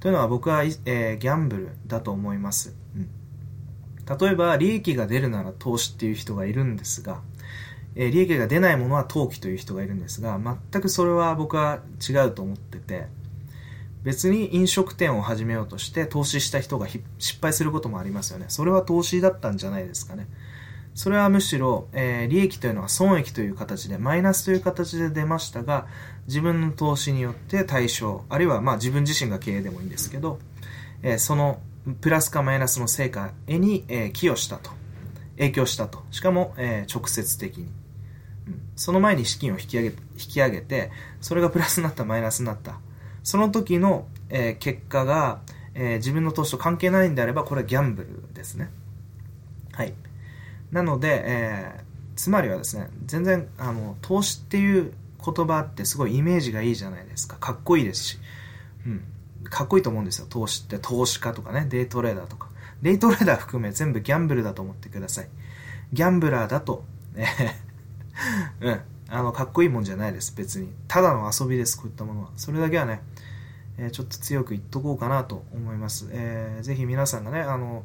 というのは僕は、えー、ギャンブルだと思います、うん。例えば、利益が出るなら投資っていう人がいるんですが、えー、利益が出ないものは投機という人がいるんですが、全くそれは僕は違うと思ってて、別に飲食店を始めようとして投資した人が失敗することもありますよね。それは投資だったんじゃないですかね。それはむしろ、えー、利益というのは損益という形で、マイナスという形で出ましたが、自分の投資によって対象、あるいはまあ自分自身が経営でもいいんですけど、えー、そのプラスかマイナスの成果に、えー、寄与したと。影響したと。しかも、え直接的に、うん。その前に資金を引き上げ、引き上げて、それがプラスになった、マイナスになった。その時の、えー、結果が、えー、自分の投資と関係ないんであれば、これはギャンブルですね。はい。なので、えー、つまりはですね、全然、あの、投資っていう言葉ってすごいイメージがいいじゃないですか。かっこいいですし。うん。かっこいいと思うんですよ。投資って。投資家とかね、デイトレーダーとか。デイトレーダー含め全部ギャンブルだと思ってください。ギャンブラーだと、えうん。あの、かっこいいもんじゃないです、別に。ただの遊びです、こういったものは。それだけはね、え、ちょっと強く言っとこうかなと思います。えー、ぜひ皆さんがね、あの、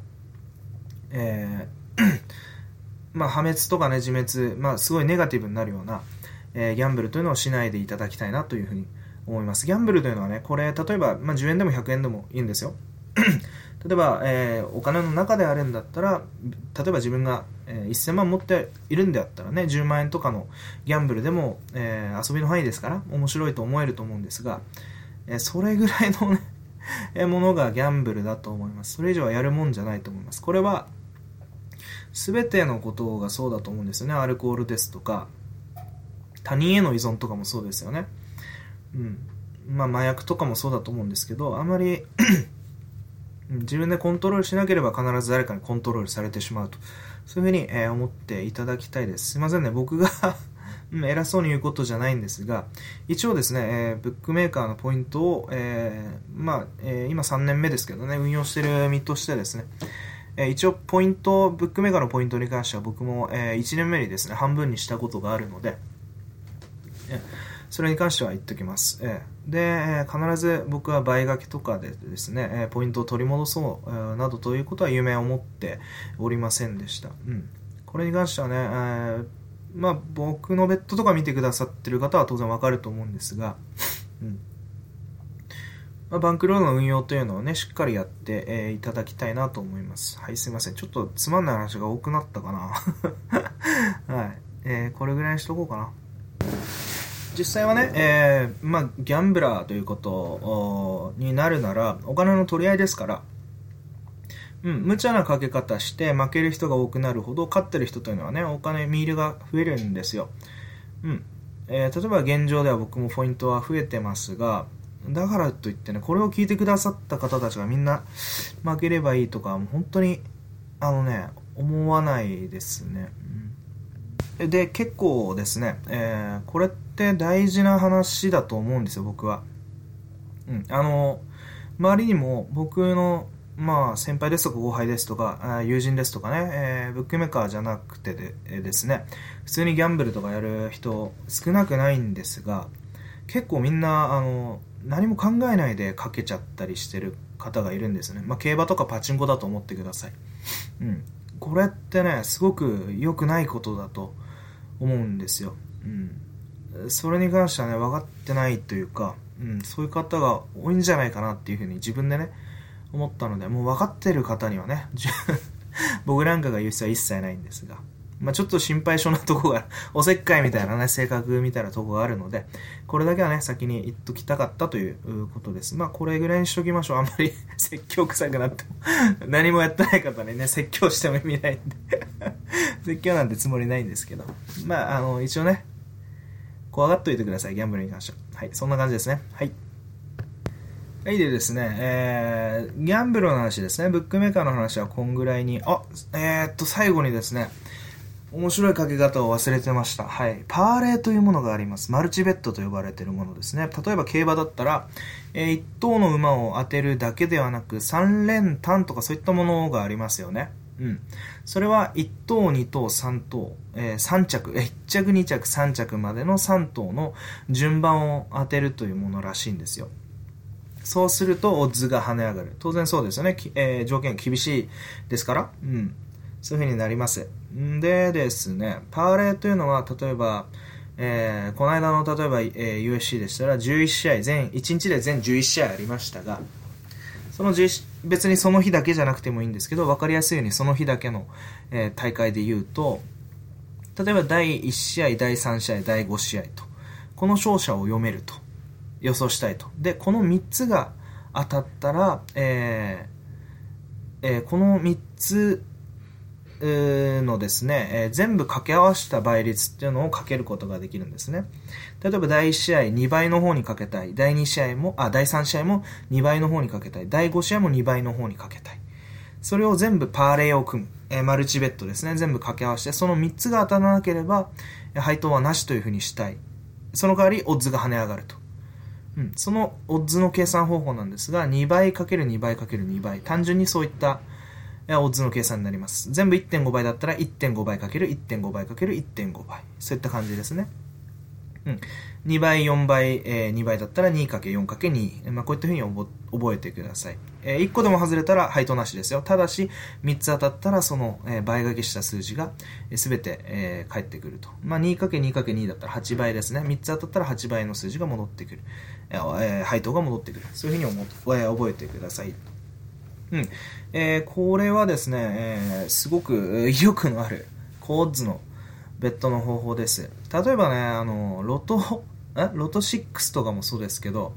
えー まあ、破滅とかね、自滅、まあ、すごいネガティブになるような、えー、ギャンブルというのをしないでいただきたいなというふうに思います。ギャンブルというのはね、これ、例えば、まあ、10円でも100円でもいいんですよ。例えば、えー、お金の中であるんだったら、例えば自分が、えー、1000万持っているんであったらね、10万円とかのギャンブルでも、えー、遊びの範囲ですから、面白いと思えると思うんですが、え、それぐらいのねえものがギャンブルだと思います。それ以上はやるもんじゃないと思います。これは、すべてのことがそうだと思うんですよね。アルコールですとか、他人への依存とかもそうですよね。うん。まあ、麻薬とかもそうだと思うんですけど、あまり自分でコントロールしなければ必ず誰かにコントロールされてしまうと。そういうふうに、え、思っていただきたいです。すいませんね。僕がうん偉そうに言うことじゃないんですが、一応ですね、えー、ブックメーカーのポイントを、えー、まあ、えー、今3年目ですけどね、運用してる身としてですね、え一応ポイント、ブックメーカーのポイントに関しては僕も、え1年目にですね、半分にしたことがあるので、えそれに関しては言っておきます。えで、必ず僕は倍書きとかでですね、ポイントを取り戻そう、などということは夢を持っておりませんでした。うん。これに関してはね、えまあ僕のベッドとか見てくださってる方は当然わかると思うんですが、うんまあ、バンクロードの運用というのをね、しっかりやって、えー、いただきたいなと思います。はい、すいません。ちょっとつまんない話が多くなったかな。はい。えー、これぐらいにしとこうかな。実際はね、えー、まあ、ギャンブラーということになるなら、お金の取り合いですから、うん、無茶なかけ方して負ける人が多くなるほど、勝ってる人というのはね、お金、ミールが増えるんですよ。うん。えー、例えば現状では僕もポイントは増えてますが、だからといってね、これを聞いてくださった方たちがみんな負ければいいとか、もう本当に、あのね、思わないですね。うん、で、結構ですね、えー、これって大事な話だと思うんですよ、僕は。うん、あの、周りにも僕の、まあ、先輩ですとか後輩ですとか、友人ですとかね、えー、ブックメーカーじゃなくてで、えー、ですね、普通にギャンブルとかやる人少なくないんですが、結構みんな、あの、何も考えないでかけちゃったりしてる方がいるんですね。まあ、競馬とかパチンコだと思ってください。うん。これってね、すごく良くないことだと思うんですよ。うん。それに関してはね、分かってないというか、うん、そういう方が多いんじゃないかなっていうふうに自分でね、思ったので、もう分かってる方にはね、僕なんかが言う必要は一切ないんですが、まあ、ちょっと心配性なとこが、おせっかいみたいなね、性格みたいなとこがあるので、これだけはね、先に言っときたかったということです。まあ、これぐらいにしときましょう。あんまり 説教臭くなっても何もやってない方にね、説教しても意味ないんで説教なんてつもりないんですけど。まあ、あの、一応ね、怖がっといてください、ギャンブルに関しては。はい、そんな感じですね。はい。はい、でですね、えー、ギャンブルの話ですね、ブックメーカーの話はこんぐらいに、あ、えー、っと、最後にですね、面白いかけ方を忘れてました。はい。パーレーというものがあります。マルチベッドと呼ばれているものですね。例えば競馬だったら、えー、1頭の馬を当てるだけではなく、3連単とかそういったものがありますよね。うん。それは1頭、2頭、3頭、えー、3着、え1着、2着、3着までの3頭の順番を当てるというものらしいんですよ。そうすると、オッズが跳ね上がる。当然そうですよね。えー、条件厳しいですから。うん。そういう風になります。んでですね、パーレーというのは、例えば、えー、この間の例えば、えー、USC でしたら11試合全1日で全11試合ありましたがその別にその日だけじゃなくてもいいんですけど分かりやすいようにその日だけの、えー、大会で言うと例えば第1試合第3試合第5試合とこの勝者を読めると予想したいとでこの3つが当たったら、えーえー、この3つのですね、えー、全部掛け合わせた倍率っていうのをかけることができるんですね。例えば第1試合2倍の方にかけたい。第2試合も、あ、第3試合も2倍の方にかけたい。第5試合も2倍の方にかけたい。それを全部パーレーを組む。えー、マルチベッドですね。全部掛け合わせて、その3つが当たらなければ、配当はなしというふうにしたい。その代わり、オッズが跳ね上がると。うん。そのオッズの計算方法なんですが、2倍かける2倍かける2倍。単純にそういった、オッズの計算になります。全部1.5倍だったら1.5倍かける1.5倍かける1.5倍。そういった感じですね。うん。2倍、4倍、えー、2倍だったら 2×4×2。まあ、こういったふうに覚えてください。えー、1個でも外れたら配当なしですよ。ただし、3つ当たったらその、えー、倍掛けした数字がすべ、て、えー、返ってくると。まあ、2×2×2 だったら8倍ですね。3つ当たったら8倍の数字が戻ってくる。えー、配当が戻ってくる。そういうふうに思、えー、覚えてください。うん。えー、これはですね、えー、すごく威力のあるコーズのベッドの方法です。例えばね、あの、ロト、え？ロト6とかもそうですけど、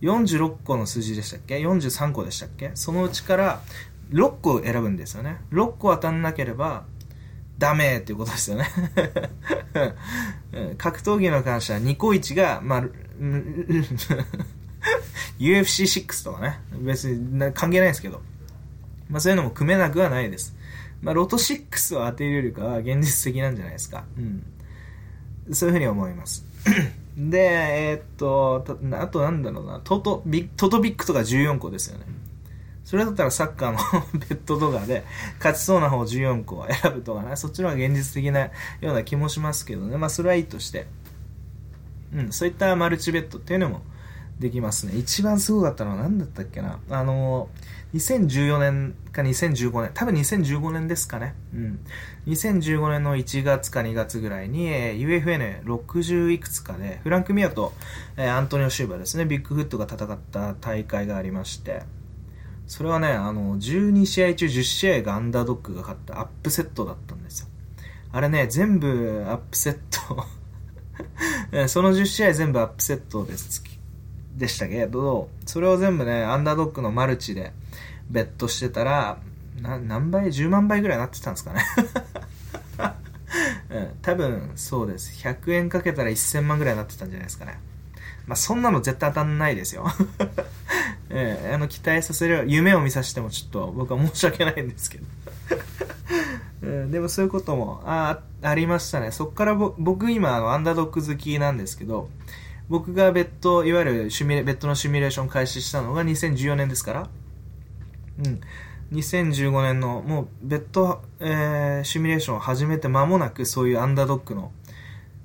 46 個の数字でしたっけ ?43 個でしたっけ？そのうちから6個選ぶんですよね。6個当たんなければ、ダメっていうことですよね 格闘技の関しては2個1が、まあ、UFC6 とかね、別に関係ないですけど、まあそういうのも組めなくはないです。まあロト6を当てるよりかは現実的なんじゃないですか。うん。そういうふうに思います。で、えー、っと、あとなんだろうな、トトビトトビックとか14個ですよね。それだったらサッカーの ベッドとかで勝ちそうな方14個選ぶとかね、そっちの方が現実的なような気もしますけどね。まあそれはいいとして。うん、そういったマルチベッドっていうのもできますね。一番すごかったのは何だったっけな？あの、2014年か2015年、多分2015年ですかね。うん。2015年の1月か2月ぐらいに、えー、UFN60 いくつかで、フランク・ミアと、えー、アントニオ・シューバーですね、ビッグフットが戦った大会がありまして、それはね、あの、12試合中10試合がアンダードッグが勝ったアップセットだったんですよ。あれね、全部アップセット その10試合全部アップセットです。でしたけど、それを全部ね、アンダードッグのマルチでベットしてたら、何倍 ?10 万倍ぐらいになってたんですかね うん、多分そうです。100円かけたら1000万ぐらいになってたんじゃないですかね。まあ、そんなの絶対当たんないですよ。えー、あの、期待させる、夢を見させてもちょっと僕は申し訳ないんですけど。うん、でもそういうことも、あ、ありましたね。そっから僕今、あの、アンダードッグ好きなんですけど、僕がベッド、いわゆるシミュベッドのシミュレーション開始したのが2014年ですから、うん。2015年の、もう、ベッド、えー、シミュレーションを始めて間もなく、そういうアンダードッグの、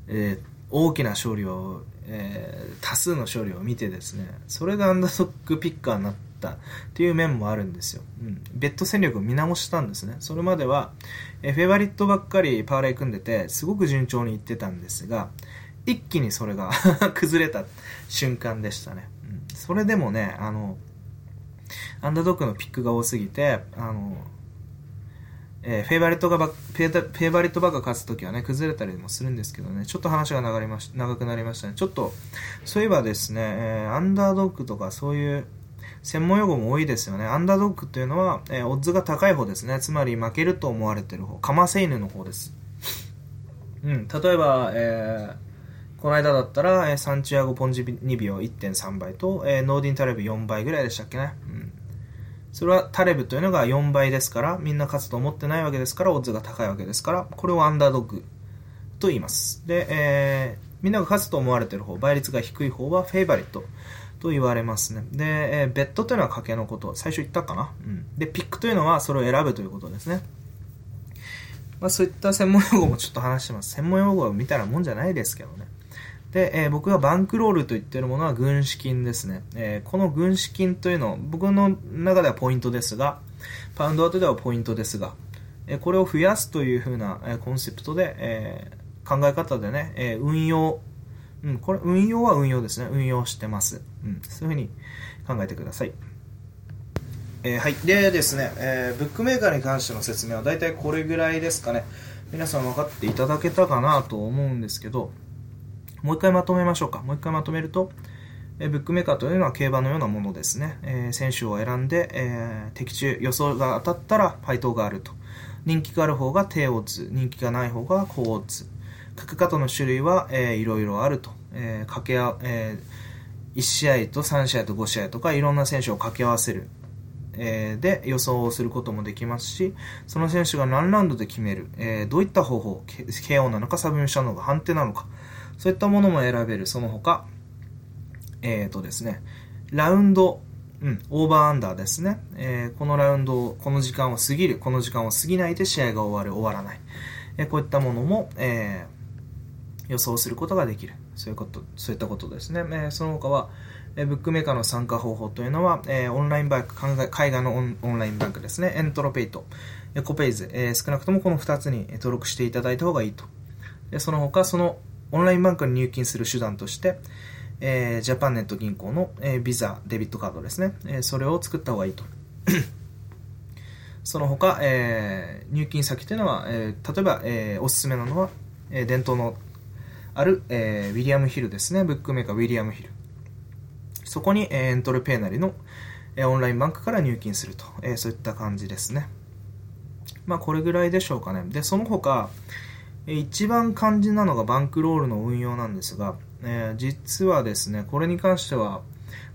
えー、大きな勝利を、えー、多数の勝利を見てですね、それがアンダードッグピッカーになったっていう面もあるんですよ。うん。ベッド戦略を見直したんですね。それまでは、フェバリットばっかりパーレイ組んでて、すごく順調にいってたんですが、一気にそれが 崩れた瞬間でしたね。うん、それでもね、あの、アンダードッグのピックが多すぎて、あの、えー、フェイバリットがば、フェイバリットばっか勝つときはね、崩れたりもするんですけどね、ちょっと話が流れまし、長くなりましたね。ちょっと、そういえばですね、えー、アンダードッグとかそういう専門用語も多いですよね。アンダードッグっていうのは、えー、オッズが高い方ですね。つまり負けると思われてる方。カマセイヌの方です。うん、例えば、えー、この間だったら、えー、サンチュアゴ・ポンジ2秒1.3倍と、えー、ノーディン・タレブ4倍ぐらいでしたっけね。うん。それはタレブというのが4倍ですから、みんな勝つと思ってないわけですから、オッズが高いわけですから、これをアンダードッグと言います。で、えー、みんなが勝つと思われてる方、倍率が低い方はフェイバリットと言われますね。で、えー、ベッドというのは賭けのこと。最初言ったかなうん。で、ピックというのはそれを選ぶということですね。まあそういった専門用語もちょっと話してます。専門用語を見たらもんじゃないですけどね。で、えー、僕がバンクロールと言っているものは軍資金ですね。えー、この軍資金というの、僕の中ではポイントですが、パウンドアートではポイントですが、えー、これを増やすというふうな、えコンセプトで、え考え方でね、え運用、うん、これ、運用は運用ですね。運用してます。うん、そういうふうに考えてください。えはい。でですね、えブックメーカーに関しての説明は大体これぐらいですかね。皆さん分かっていただけたかなと思うんですけど、もう一回まとめましょうか。もう一回まとめると、えブックメーカーというのは競馬のようなものですね。えー、選手を選んで、えー、的中、予想が当たったら配当があると。人気がある方が低オッズ、人気がない方が高オッズ。かけ方の種類は、えー、いろいろあると。えー、掛け合、えー、1試合と3試合と5試合とかいろんな選手を掛け合わせる。え、で予想をすることもできますし、その選手が何ラウンドで決める、えー、どういった方法、KO なのかサブミッションなのか判定なのか、そういったものも選べる。その他、えっ、ー、とですね、ラウンド、うん、オーバーアンダーですね。えー、このラウンドを、この時間を過ぎる、この時間を過ぎないで試合が終わる、終わらない。えー、こういったものも、え、予想することができる。そういうこと、そういったことですね。え、その他は、え、ブックメーカーの参加方法というのは、え、オンラインバンク、海外のオンオンラインバンクですね。エントロペイと、エコペイズ、え、少なくともこの2つに登録していただいた方がいいと。でその他、そのオンラインバンクに入金する手段として、えー、ジャパンネット銀行の、えー、ビザ、デビットカードですね。えー、それを作った方がいいと。その他、えー、入金先というのは、えー、例えば、えー、おすすめなのは、えー、伝統のある、えー、ウィリアムヒルですね。ブックメーカーウィリアムヒル。そこに、えー、エントルペイなりの、えー、オンラインバンクから入金すると、えー、そういった感じですね。まあ、これぐらいでしょうかね。で、その他、一番肝心なのがバンクロールの運用なんですが、えー、実はですね、これに関しては、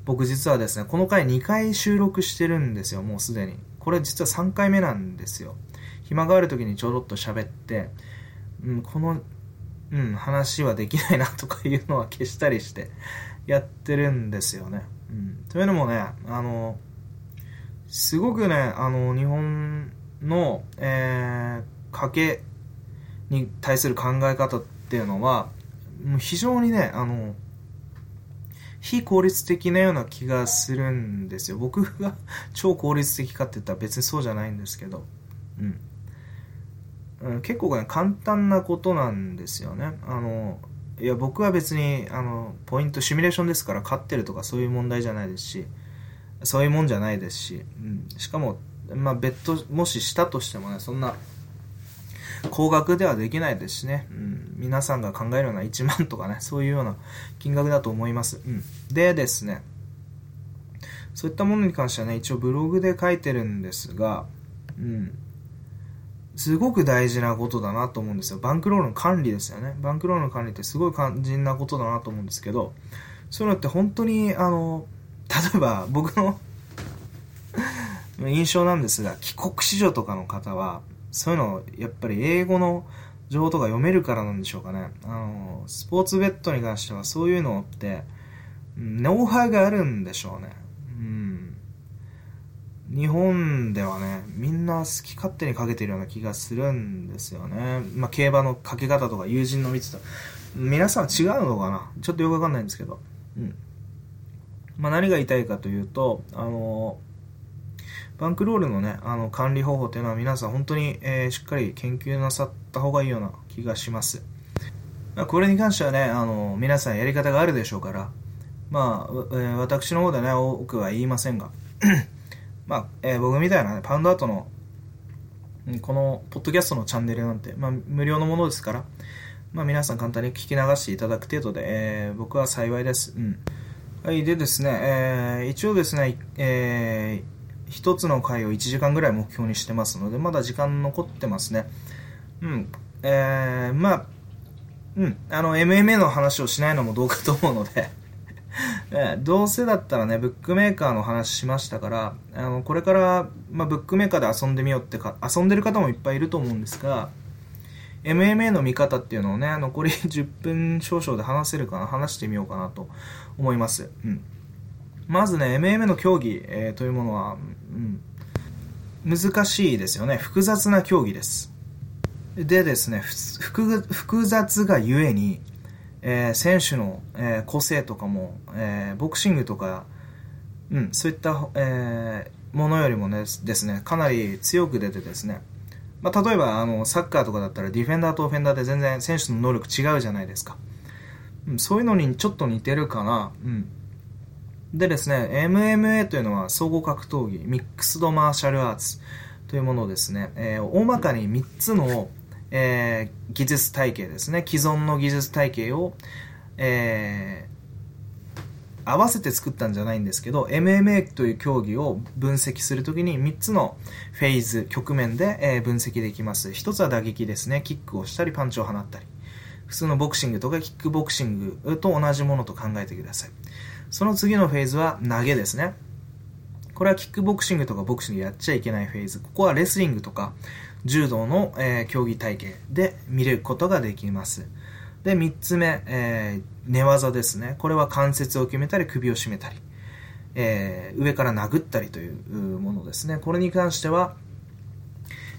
僕実はですね、この回2回収録してるんですよ、もうすでに。これ実は3回目なんですよ。暇がある時にちょろっと喋って、うん、この、うん、話はできないなとかいうのは消したりしてやってるんですよね。うん、というのもね、あの、すごくね、あの、日本の、えー、賭けに対する考え方っていうのは、非常にね、あの、非効率的なような気がするんですよ。僕が 超効率的かって言ったら別にそうじゃないんですけど。うん。結構ね、簡単なことなんですよね。あの、いや、僕は別に、あの、ポイント、シミュレーションですから、勝ってるとかそういう問題じゃないですし、そういうもんじゃないですし、うん。しかも、まあ、ベッド、もししたとしてもね、そんな、高額ではできないですしね、うん、皆さんが考えるような1万とかね、そういうような金額だと思います。うん、でですね、そういったものに関してはね、一応ブログで書いてるんですが、うん、すごく大事なことだなと思うんですよ。バンクロールの管理ですよね。バンクロールの管理ってすごい肝心なことだなと思うんですけど、そういうのって本当に、あの、例えば僕の 印象なんですが、帰国子女とかの方は、そういうの、やっぱり英語の情報とか読めるからなんでしょうかね。あの、スポーツベッドに関してはそういうのって、ノウハウがあるんでしょうね。うん。日本ではね、みんな好き勝手にかけてるような気がするんですよね。まあ、競馬のかけ方とか友人の見てた。皆さん違うのかな？ちょっとよくわかんないんですけど。うん。まあ、何が言いたいかというと、あのバンクロールのね、あの管理方法っていうのは皆さん本当に、えー、しっかり研究なさった方がいいような気がします。まあ、これに関してはね、あの、皆さんやり方があるでしょうから、まあ、えー、私の方でね、多くは言いませんが、まあ、えー、僕みたいなね、パウンドアートの、この、ポッドキャストのチャンネルなんて、まあ、無料のものですから、まあ、皆さん簡単に聞き流していただく程度で、えー、僕は幸いです。うん。はい、でですね、えー、一応ですね、えー、一つの回を1時間ぐらい目標にしてますので、まだ時間残ってますね。うん。えー、まあ、うん。あの、MMA の話をしないのもどうかと思うので え、どうせだったらね、ブックメーカーの話しましたから、あの、これから、まあ、ブックメーカーで遊んでみようってか、遊んでる方もいっぱいいると思うんですが、MMA の見方っていうのをね、残り 10分少々で話せるかな、話してみようかなと思います。うん。まずね、MMA の競技、えー、というものは、うん、難しいですよね。複雑な競技です。でですね、複雑がゆえに、えー、選手の、えー、個性とかも、えー、ボクシングとか、うん、そういった、えものよりもねですね、かなり強く出てですね、まあ、例えばあのサッカーとかだったらディフェンダーとオフェンダーで全然選手の能力違うじゃないですか。うん、そういうのにちょっと似てるかな。うん。でですね、MMA というのは総合格闘技、ミックスドマーシャルアーツというものをですね、えー、大まかに3つの、えー、技術体系ですね、既存の技術体系を、えー、合わせて作ったんじゃないんですけど、MMA という競技を分析するときに3つのフェーズ、局面で、えー、分析できます。1つは打撃ですね、キックをしたりパンチを放ったり。普通のボクシングとかキックボクシングと同じものと考えてください。その次のフェーズは投げですね。これはキックボクシングとかボクシングやっちゃいけないフェーズ。ここはレスリングとか柔道の、えー、競技体系で見ることができます。で、3つ目、えー、寝技ですね。これは関節を決めたり首を絞めたり、えー、上から殴ったりというものですね。これに関しては、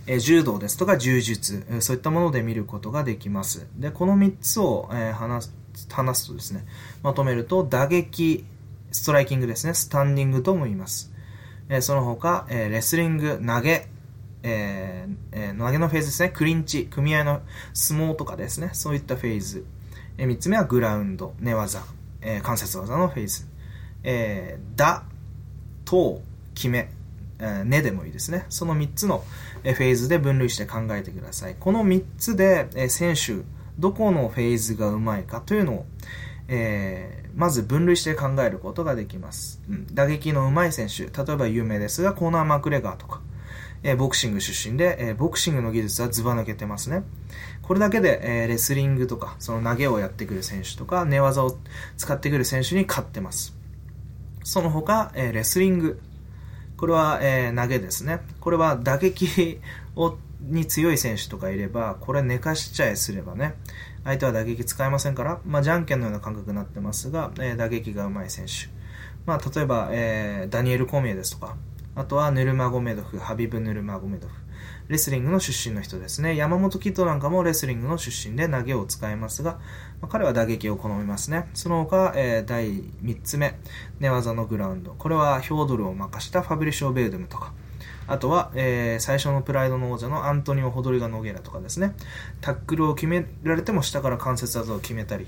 え、柔道ですとか柔術、そういったもので見ることができます。で、この3つを、えー、話話すとですね、まとめると、打撃、ストライキングですね、スタンディングとも言います。えー、その他、えー、レスリング、投げ、えーえー、投げのフェーズですね、クリンチ、組合の相撲とかですね、そういったフェーズ。えー、3つ目はグラウンド、寝技、えー、関節技のフェーズ。えー、打、等、決め、えー、根でもいいですね。その3つのフェーズで分類して考えてください。この3つで、えー、選手、どこのフェーズがうまいかというのを、えー、まず分類して考えることができます。うん、打撃の上手い選手、例えば有名ですが、コーナー・マクレガーとか、えー、ボクシング出身で、えー、ボクシングの技術はズバ抜けてますね。これだけで、えー、レスリングとか、その投げをやってくる選手とか、寝技を使ってくる選手に勝ってます。その他、え、レスリング。これは、え、投げですね。これは打撃をに強い選手とかいれば、これ寝かしちゃえすればね、相手は打撃使えませんから、まあ、じゃんけんのような感覚になってますが、えー、打撃が上手い選手。まあ、例えば、えー、ダニエル・コミエですとか、あとはヌルマゴメドフ、ハビブ・ヌルマゴメドフ、レスリングの出身の人ですね。山本キッドなんかもレスリングの出身で投げを使いますが、まあ、彼は打撃を好みますね。その他、えー、第3つ目、寝技のグラウンド。これはヒョードルを任したファブリシオ・ベードムとか、あとは、えー、最初のプライドの王者のアントニオ・ホドリガ・ノゲラとかですね。タックルを決められても下から関節技を決めたり、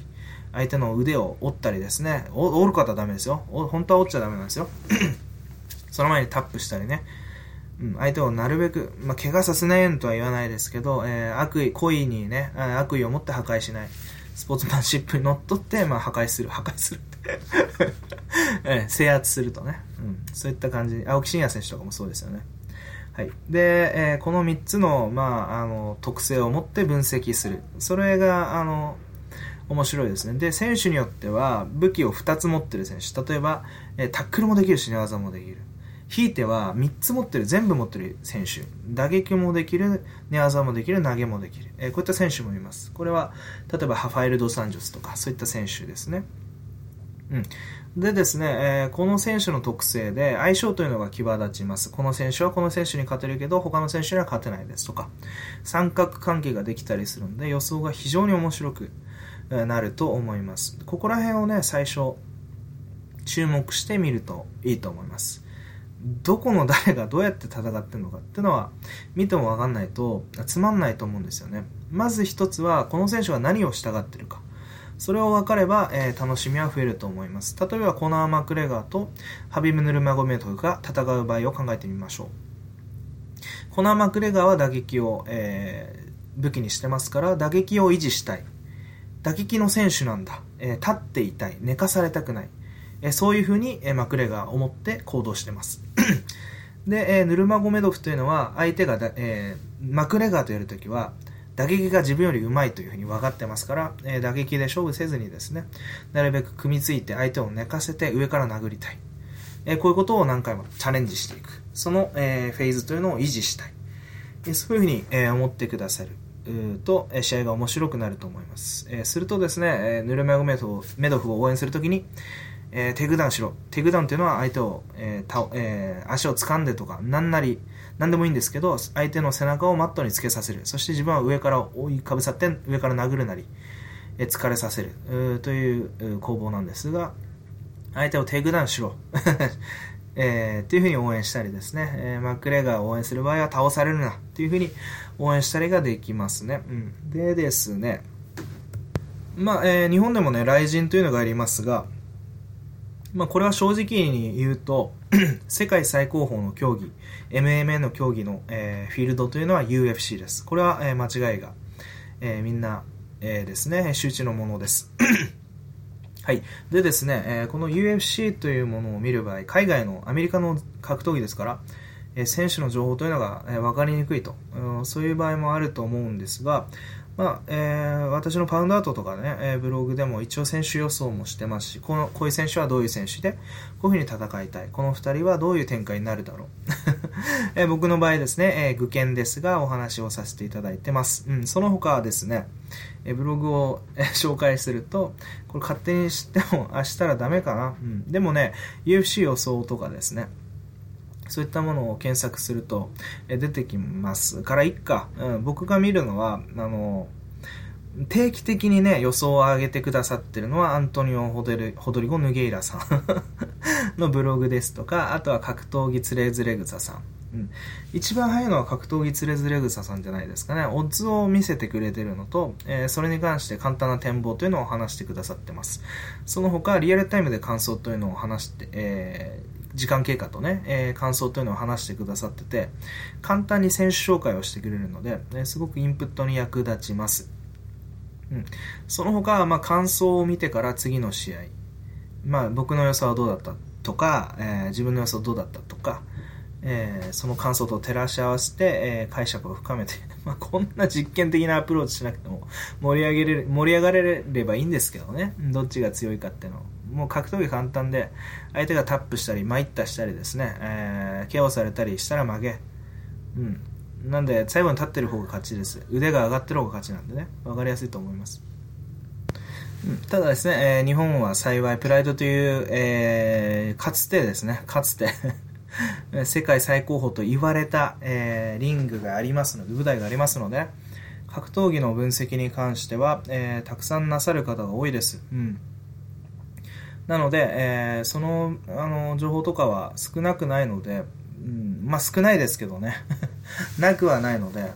相手の腕を折ったりですね。折る方はダメですよ。本当は折っちゃダメなんですよ。その前にタップしたりね。うん、相手をなるべく、まあ、怪我させないとは言わないですけど、えー、悪意、故意にね、悪意を持って破壊しない。スポーツマンシップにのっとって、まあ、破壊する、破壊する えー、制圧するとね、うん。そういった感じ。青木真也選手とかもそうですよね。はい。で、えー、この3つの、まあ、あの、特性を持って分析する。それが、あの、面白いですね。で、選手によっては武器を2つ持ってる選手。例えば、えー、タックルもできるし、寝技もできる。ひいては3つ持ってる、全部持ってる選手。打撃もできる、寝技もできる、投げもできる。えー、こういった選手もいます。これは、例えばハファエル・ド・サンジョスとか、そういった選手ですね。うん。でですね、えー、この選手の特性で相性というのが際立ちます。この選手はこの選手に勝てるけど、他の選手には勝てないですとか、三角関係ができたりするので、予想が非常に面白くなると思います。ここら辺をね、最初、注目してみるといいと思います。どこの誰がどうやって戦ってるのかっていうのは見てもわかんないとつまんないと思うんですよね。まず一つはこの選手が何をしたがってるか。それを分かれば、えー、楽しみは増えると思います。例えばコナー・マクレガーとハビブ・ヌルマゴメトフが戦う場合を考えてみましょう。コナー・マクレガーは打撃を、えー、武器にしてますから打撃を維持したい。打撃の選手なんだ。えー、立っていたい。寝かされたくない。えそういうふうに、えマクレガー思って行動してます。で、えヌルマゴメドフというのは相手が、えマクレガーとやるときは打撃が自分より上手いというふうに分かってますから、え打撃で勝負せずにですね、なるべく組みついて相手を寝かせて上から殴りたい。えこういうことを何回もチャレンジしていく。その、えフェーズというのを維持したい。えそういうふうに、え思ってくださる。と、試合が面白くなると思います。えするとですね、えヌルマゴメドフを応援するときに、えー、テイクダウンしろ。テイクダウンっていうのは相手を、えーたえー、足を掴んでとか、なんなり、なんでもいいんですけど、相手の背中をマットにつけさせる。そして自分は上から覆いかぶさって上から殴るなり、えー、疲れさせる。という攻防なんですが、相手をテイクダウンしろ。えー、っていうふうに応援したりですね、えー、マックレガーを応援する場合は倒されるなっていうふうに応援したりができますね。うん、でですね、まあ、えー、日本でもね、雷神というのがありますが、まあ、これは正直に言うと 世界最高峰の競技 MMA の競技の、えー、フィールドというのは UFC です。これは、えー、間違いが、えー、みんな、え、ですね。周知のものです。はい。でですね、え、この UFC というものを見る場合海外のアメリカの格闘技ですからえ選手の情報というのが、え分かりにくいと、そういう場合もあると思うんですが、まあえー、私のパウンドアウトとかね、えー、ブログでも一応選手予想もしてますしこのこういう選手はどういう選手でこういうふうに戦いたい。この2人はどういう展開になるだろう、えー、僕の場合ですね、えー、具見ですがお話をさせていただいてます、うん、その他はですね、えー、ブログを、えー、紹介するとこれ勝手に知っても明日らダメかな、うん、でもね UFC 予想とかですねそういったものを検索すると、え出てきますから、いっか。うん、僕が見るのは、あの、定期的にね、予想を上げてくださってるのは、アントニオ・ホドリホドリゴ・ヌゲイラさん のブログですとか、あとは格闘技つれずれ草さん。うん、一番早いのは格闘技つれずれ草さんじゃないですかね。オッズを見せてくれてるのと、えー、それに関して簡単な展望というのを話してくださってます。その他、リアルタイムで感想というのを話して、えー時間経過とね、えー、感想というのを話してくださってて、簡単に選手紹介をしてくれるので、ね、すごくインプットに役立ちます。うん。その他、まあ、感想を見てから次の試合。まあ、僕の予想はどうだったとか、えー、自分の予想どうだったとか、えー、その感想と照らし合わせて、えー、解釈を深めて、まあ、こんな実験的なアプローチしなくても盛り上げれ盛り上がれればいいんですけどね。どっちが強いかっていうのを。もう格闘技簡単で、相手がタップしたり、参ったしたりですね、えー、ケアをされたりしたら負け。うん。なんで、最後に立ってる方が勝ちです。腕が上がってる方が勝ちなんでね、わかりやすいと思います。うん、ただですね、えー、日本は幸いプライドという、えー、かつてですね、かつて 世界最高峰と言われた、えー、リングがありますので、舞台がありますので、格闘技の分析に関しては、えー、たくさんなさる方が多いです。うん。なので、えー、その、あの、情報とかは少なくないので、うん、まあ少ないですけどね。なくはないので、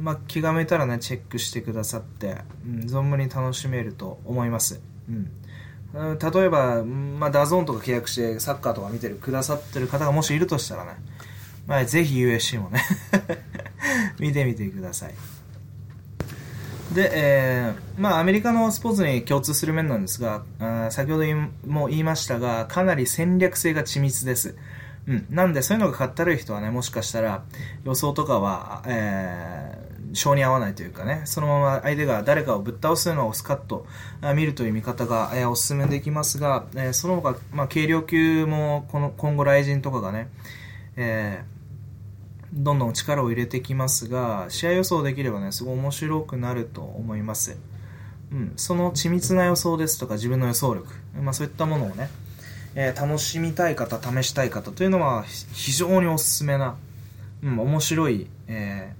まあ気が向いたらね、チェックしてくださって、うん、存分に楽しめると思います。うん。例えば、まあ、ダゾーンとか契約してサッカーとか見てるくださってる方がもしいるとしたらね、まあ、ぜひ USC もね 見てみてください。で、えー、まあ、アメリカのスポーツに共通する面なんですが、あ先ほども言いましたが、かなり戦略性が緻密です。うん。なんで、そういうのがかったるい人はね、もしかしたら、予想とかは、えー、性に合わないというかね、そのまま相手が誰かをぶっ倒すのをスカッと見るという見方が、えー、お勧めできますが、えー、その他、まあ、軽量級も、この、今後雷神とかがね、えー、どんどん力を入れてきますが、試合予想できればね、すごい面白くなると思います。うん、その緻密な予想ですとか自分の予想力、まあそういったものをね、えー、楽しみたい方、試したい方というのは非常におすすめな、うん、面白い、え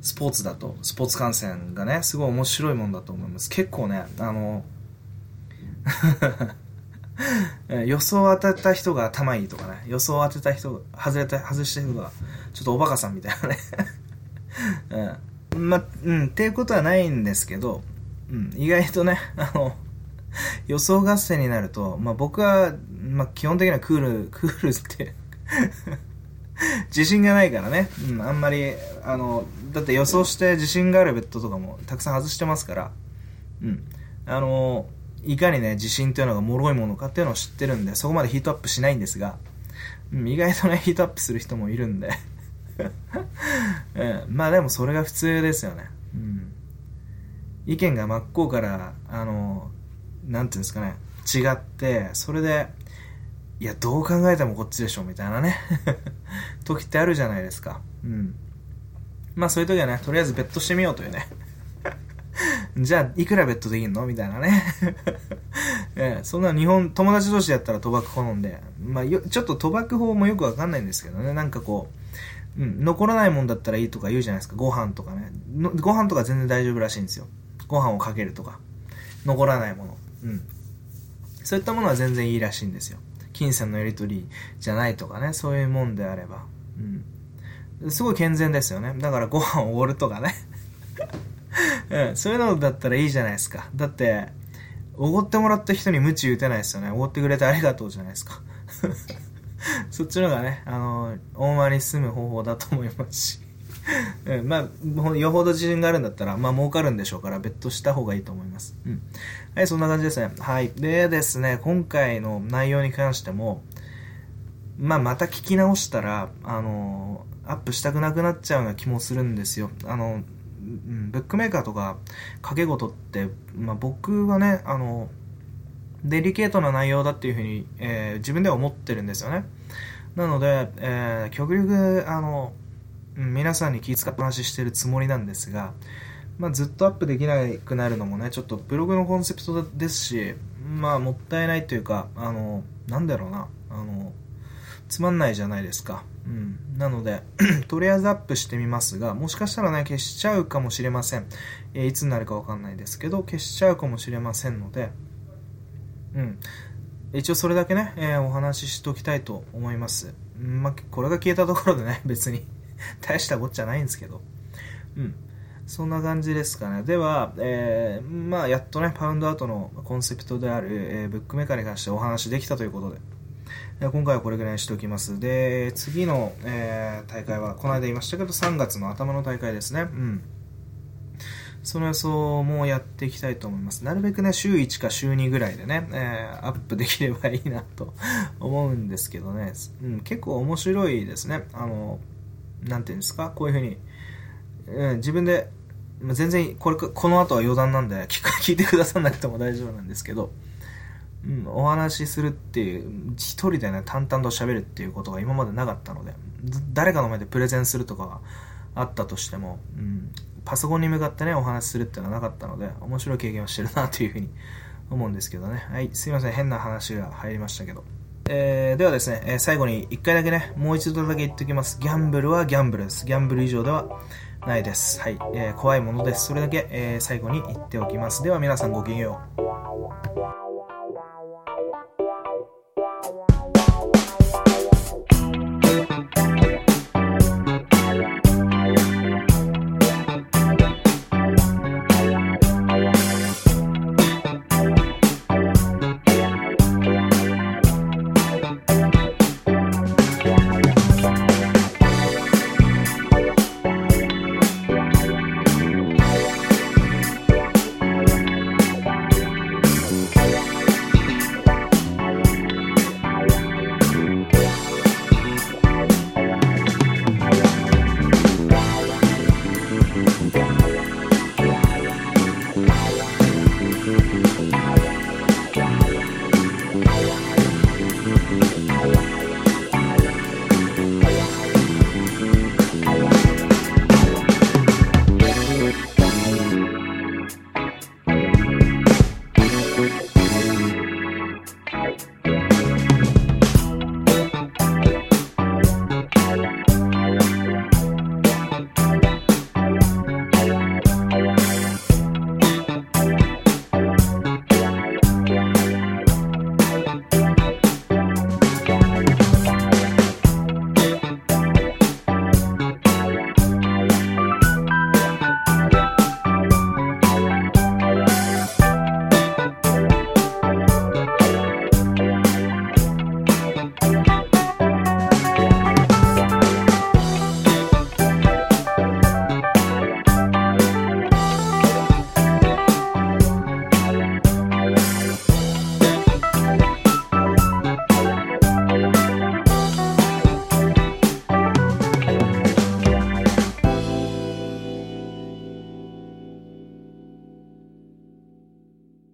ー、スポーツだと、スポーツ観戦がね、すごい面白いもんだと思います。結構ね、あの 予想当てた人が頭いいとかね、予想当てた人、外れた、外した人が、ちょっとおバカさんみたいなね。うん。ま、うん、っていうことはないんですけど、うん、意外とね、あの、予想合戦になると、まあ、僕は、まあ、基本的にはクール、クールって自信がないからね、うん、あんまり、あの、だって予想して自信があるベッドとかもたくさん外してますから、うん、あの、いかにね、自信というのが脆いものかっていうのを知ってるんで、そこまでヒートアップしないんですが、うん、意外とね、ヒートアップする人もいるんで。うん、まあでもそれが普通ですよね。うん。意見が真っ向から、あの、なんていうんですかね、違って、それで、いや、どう考えてもこっちでしょ、みたいなね 時ってあるじゃないですか。うん。まあそういう時はね、とりあえずベットしてみようというね じゃあ、いくらベットできんの？みたいなねええ、そんな日本、友達同士だったら賭博好んで、まあよ、ちょっと賭博法もよくわかんないんですけどね、なんかこう、うん、残らないもんだったらいいとか言うじゃないですか、ご飯とかね。ご飯とか全然大丈夫らしいんですよ。ご飯をかけるとか。残らないもの。うん。そういったものは全然いいらしいんですよ。金銭のやり取りじゃないとかね、そういうもんであれば。うん。すごい健全ですよね。だからご飯をおごるとかね。うん、そういうのだったらいいじゃないですか。だって、おごってもらった人に無知打てないですよね。おごってくれてありがとうじゃないですか。そっちの方がね、あの、大回りに進む方法だと思いますし。うん、まあ、よほど自信があるんだったら、まあ、儲かるんでしょうから、ベットした方がいいと思います。うん。はい、そんな感じですね。はい。でですね、今回の内容に関しても、まあ、また聞き直したら、あの、アップしたくなくなっちゃうような気もするんですよ。あの、ブックメーカーとか掛け事って、まあ、僕はねあのデリケートな内容だっていうふうに、えー、自分では思ってるんですよねなので、えー、極力あの皆さんに気遣って話してるつもりなんですが、まあ、ずっとアップできなくなるのもねちょっとブログのコンセプトですしまあもったいないというかあのなんだろうなあのつまんないじゃないですか。うん。なので とりあえずアップしてみますが、もしかしたらね、消しちゃうかもしれません。えー、いつになるかわかんないですけど、消しちゃうかもしれませんので、うん。一応それだけね、えー、お話ししときたいと思います。まあ、これが消えたところでね、別に大したこっちゃないんですけど。うん。そんな感じですかね。では、えー、まあ、やっとね、パウンドアウトのコンセプトである、えー、ブックメーカーに関してお話できたということで、今回はこれぐらいにしておきます。で、次の、えー、大会は、この間言いましたけど、3月の頭の大会ですね。うん。その予想もやっていきたいと思います。なるべくね、週1か週2ぐらいでね、えー、アップできればいいなと 思うんですけどね、うん、結構面白いですね。あの、なんていうんですか、こういうふうに、うん、自分で、全然、これ、この後は余談なんで、聞いてくださんなくても大丈夫なんですけど、うん、お話しするっていう、一人でね、淡々と喋るっていうことが今までなかったので、誰かの前でプレゼンするとかがあったとしても、うん、パソコンに向かってね、お話しするっていうのはなかったので、面白い経験をしてるなというふうに思うんですけどね。はい、すいません、変な話が入りましたけど。えー、ではですね、えー、最後に一回だけね、もう一度だけ言っておきます。ギャンブルはギャンブルです。ギャンブル以上ではないです。はい。えー、怖いものです。それだけ、え、最後に言っておきます。では皆さんごきげんよう。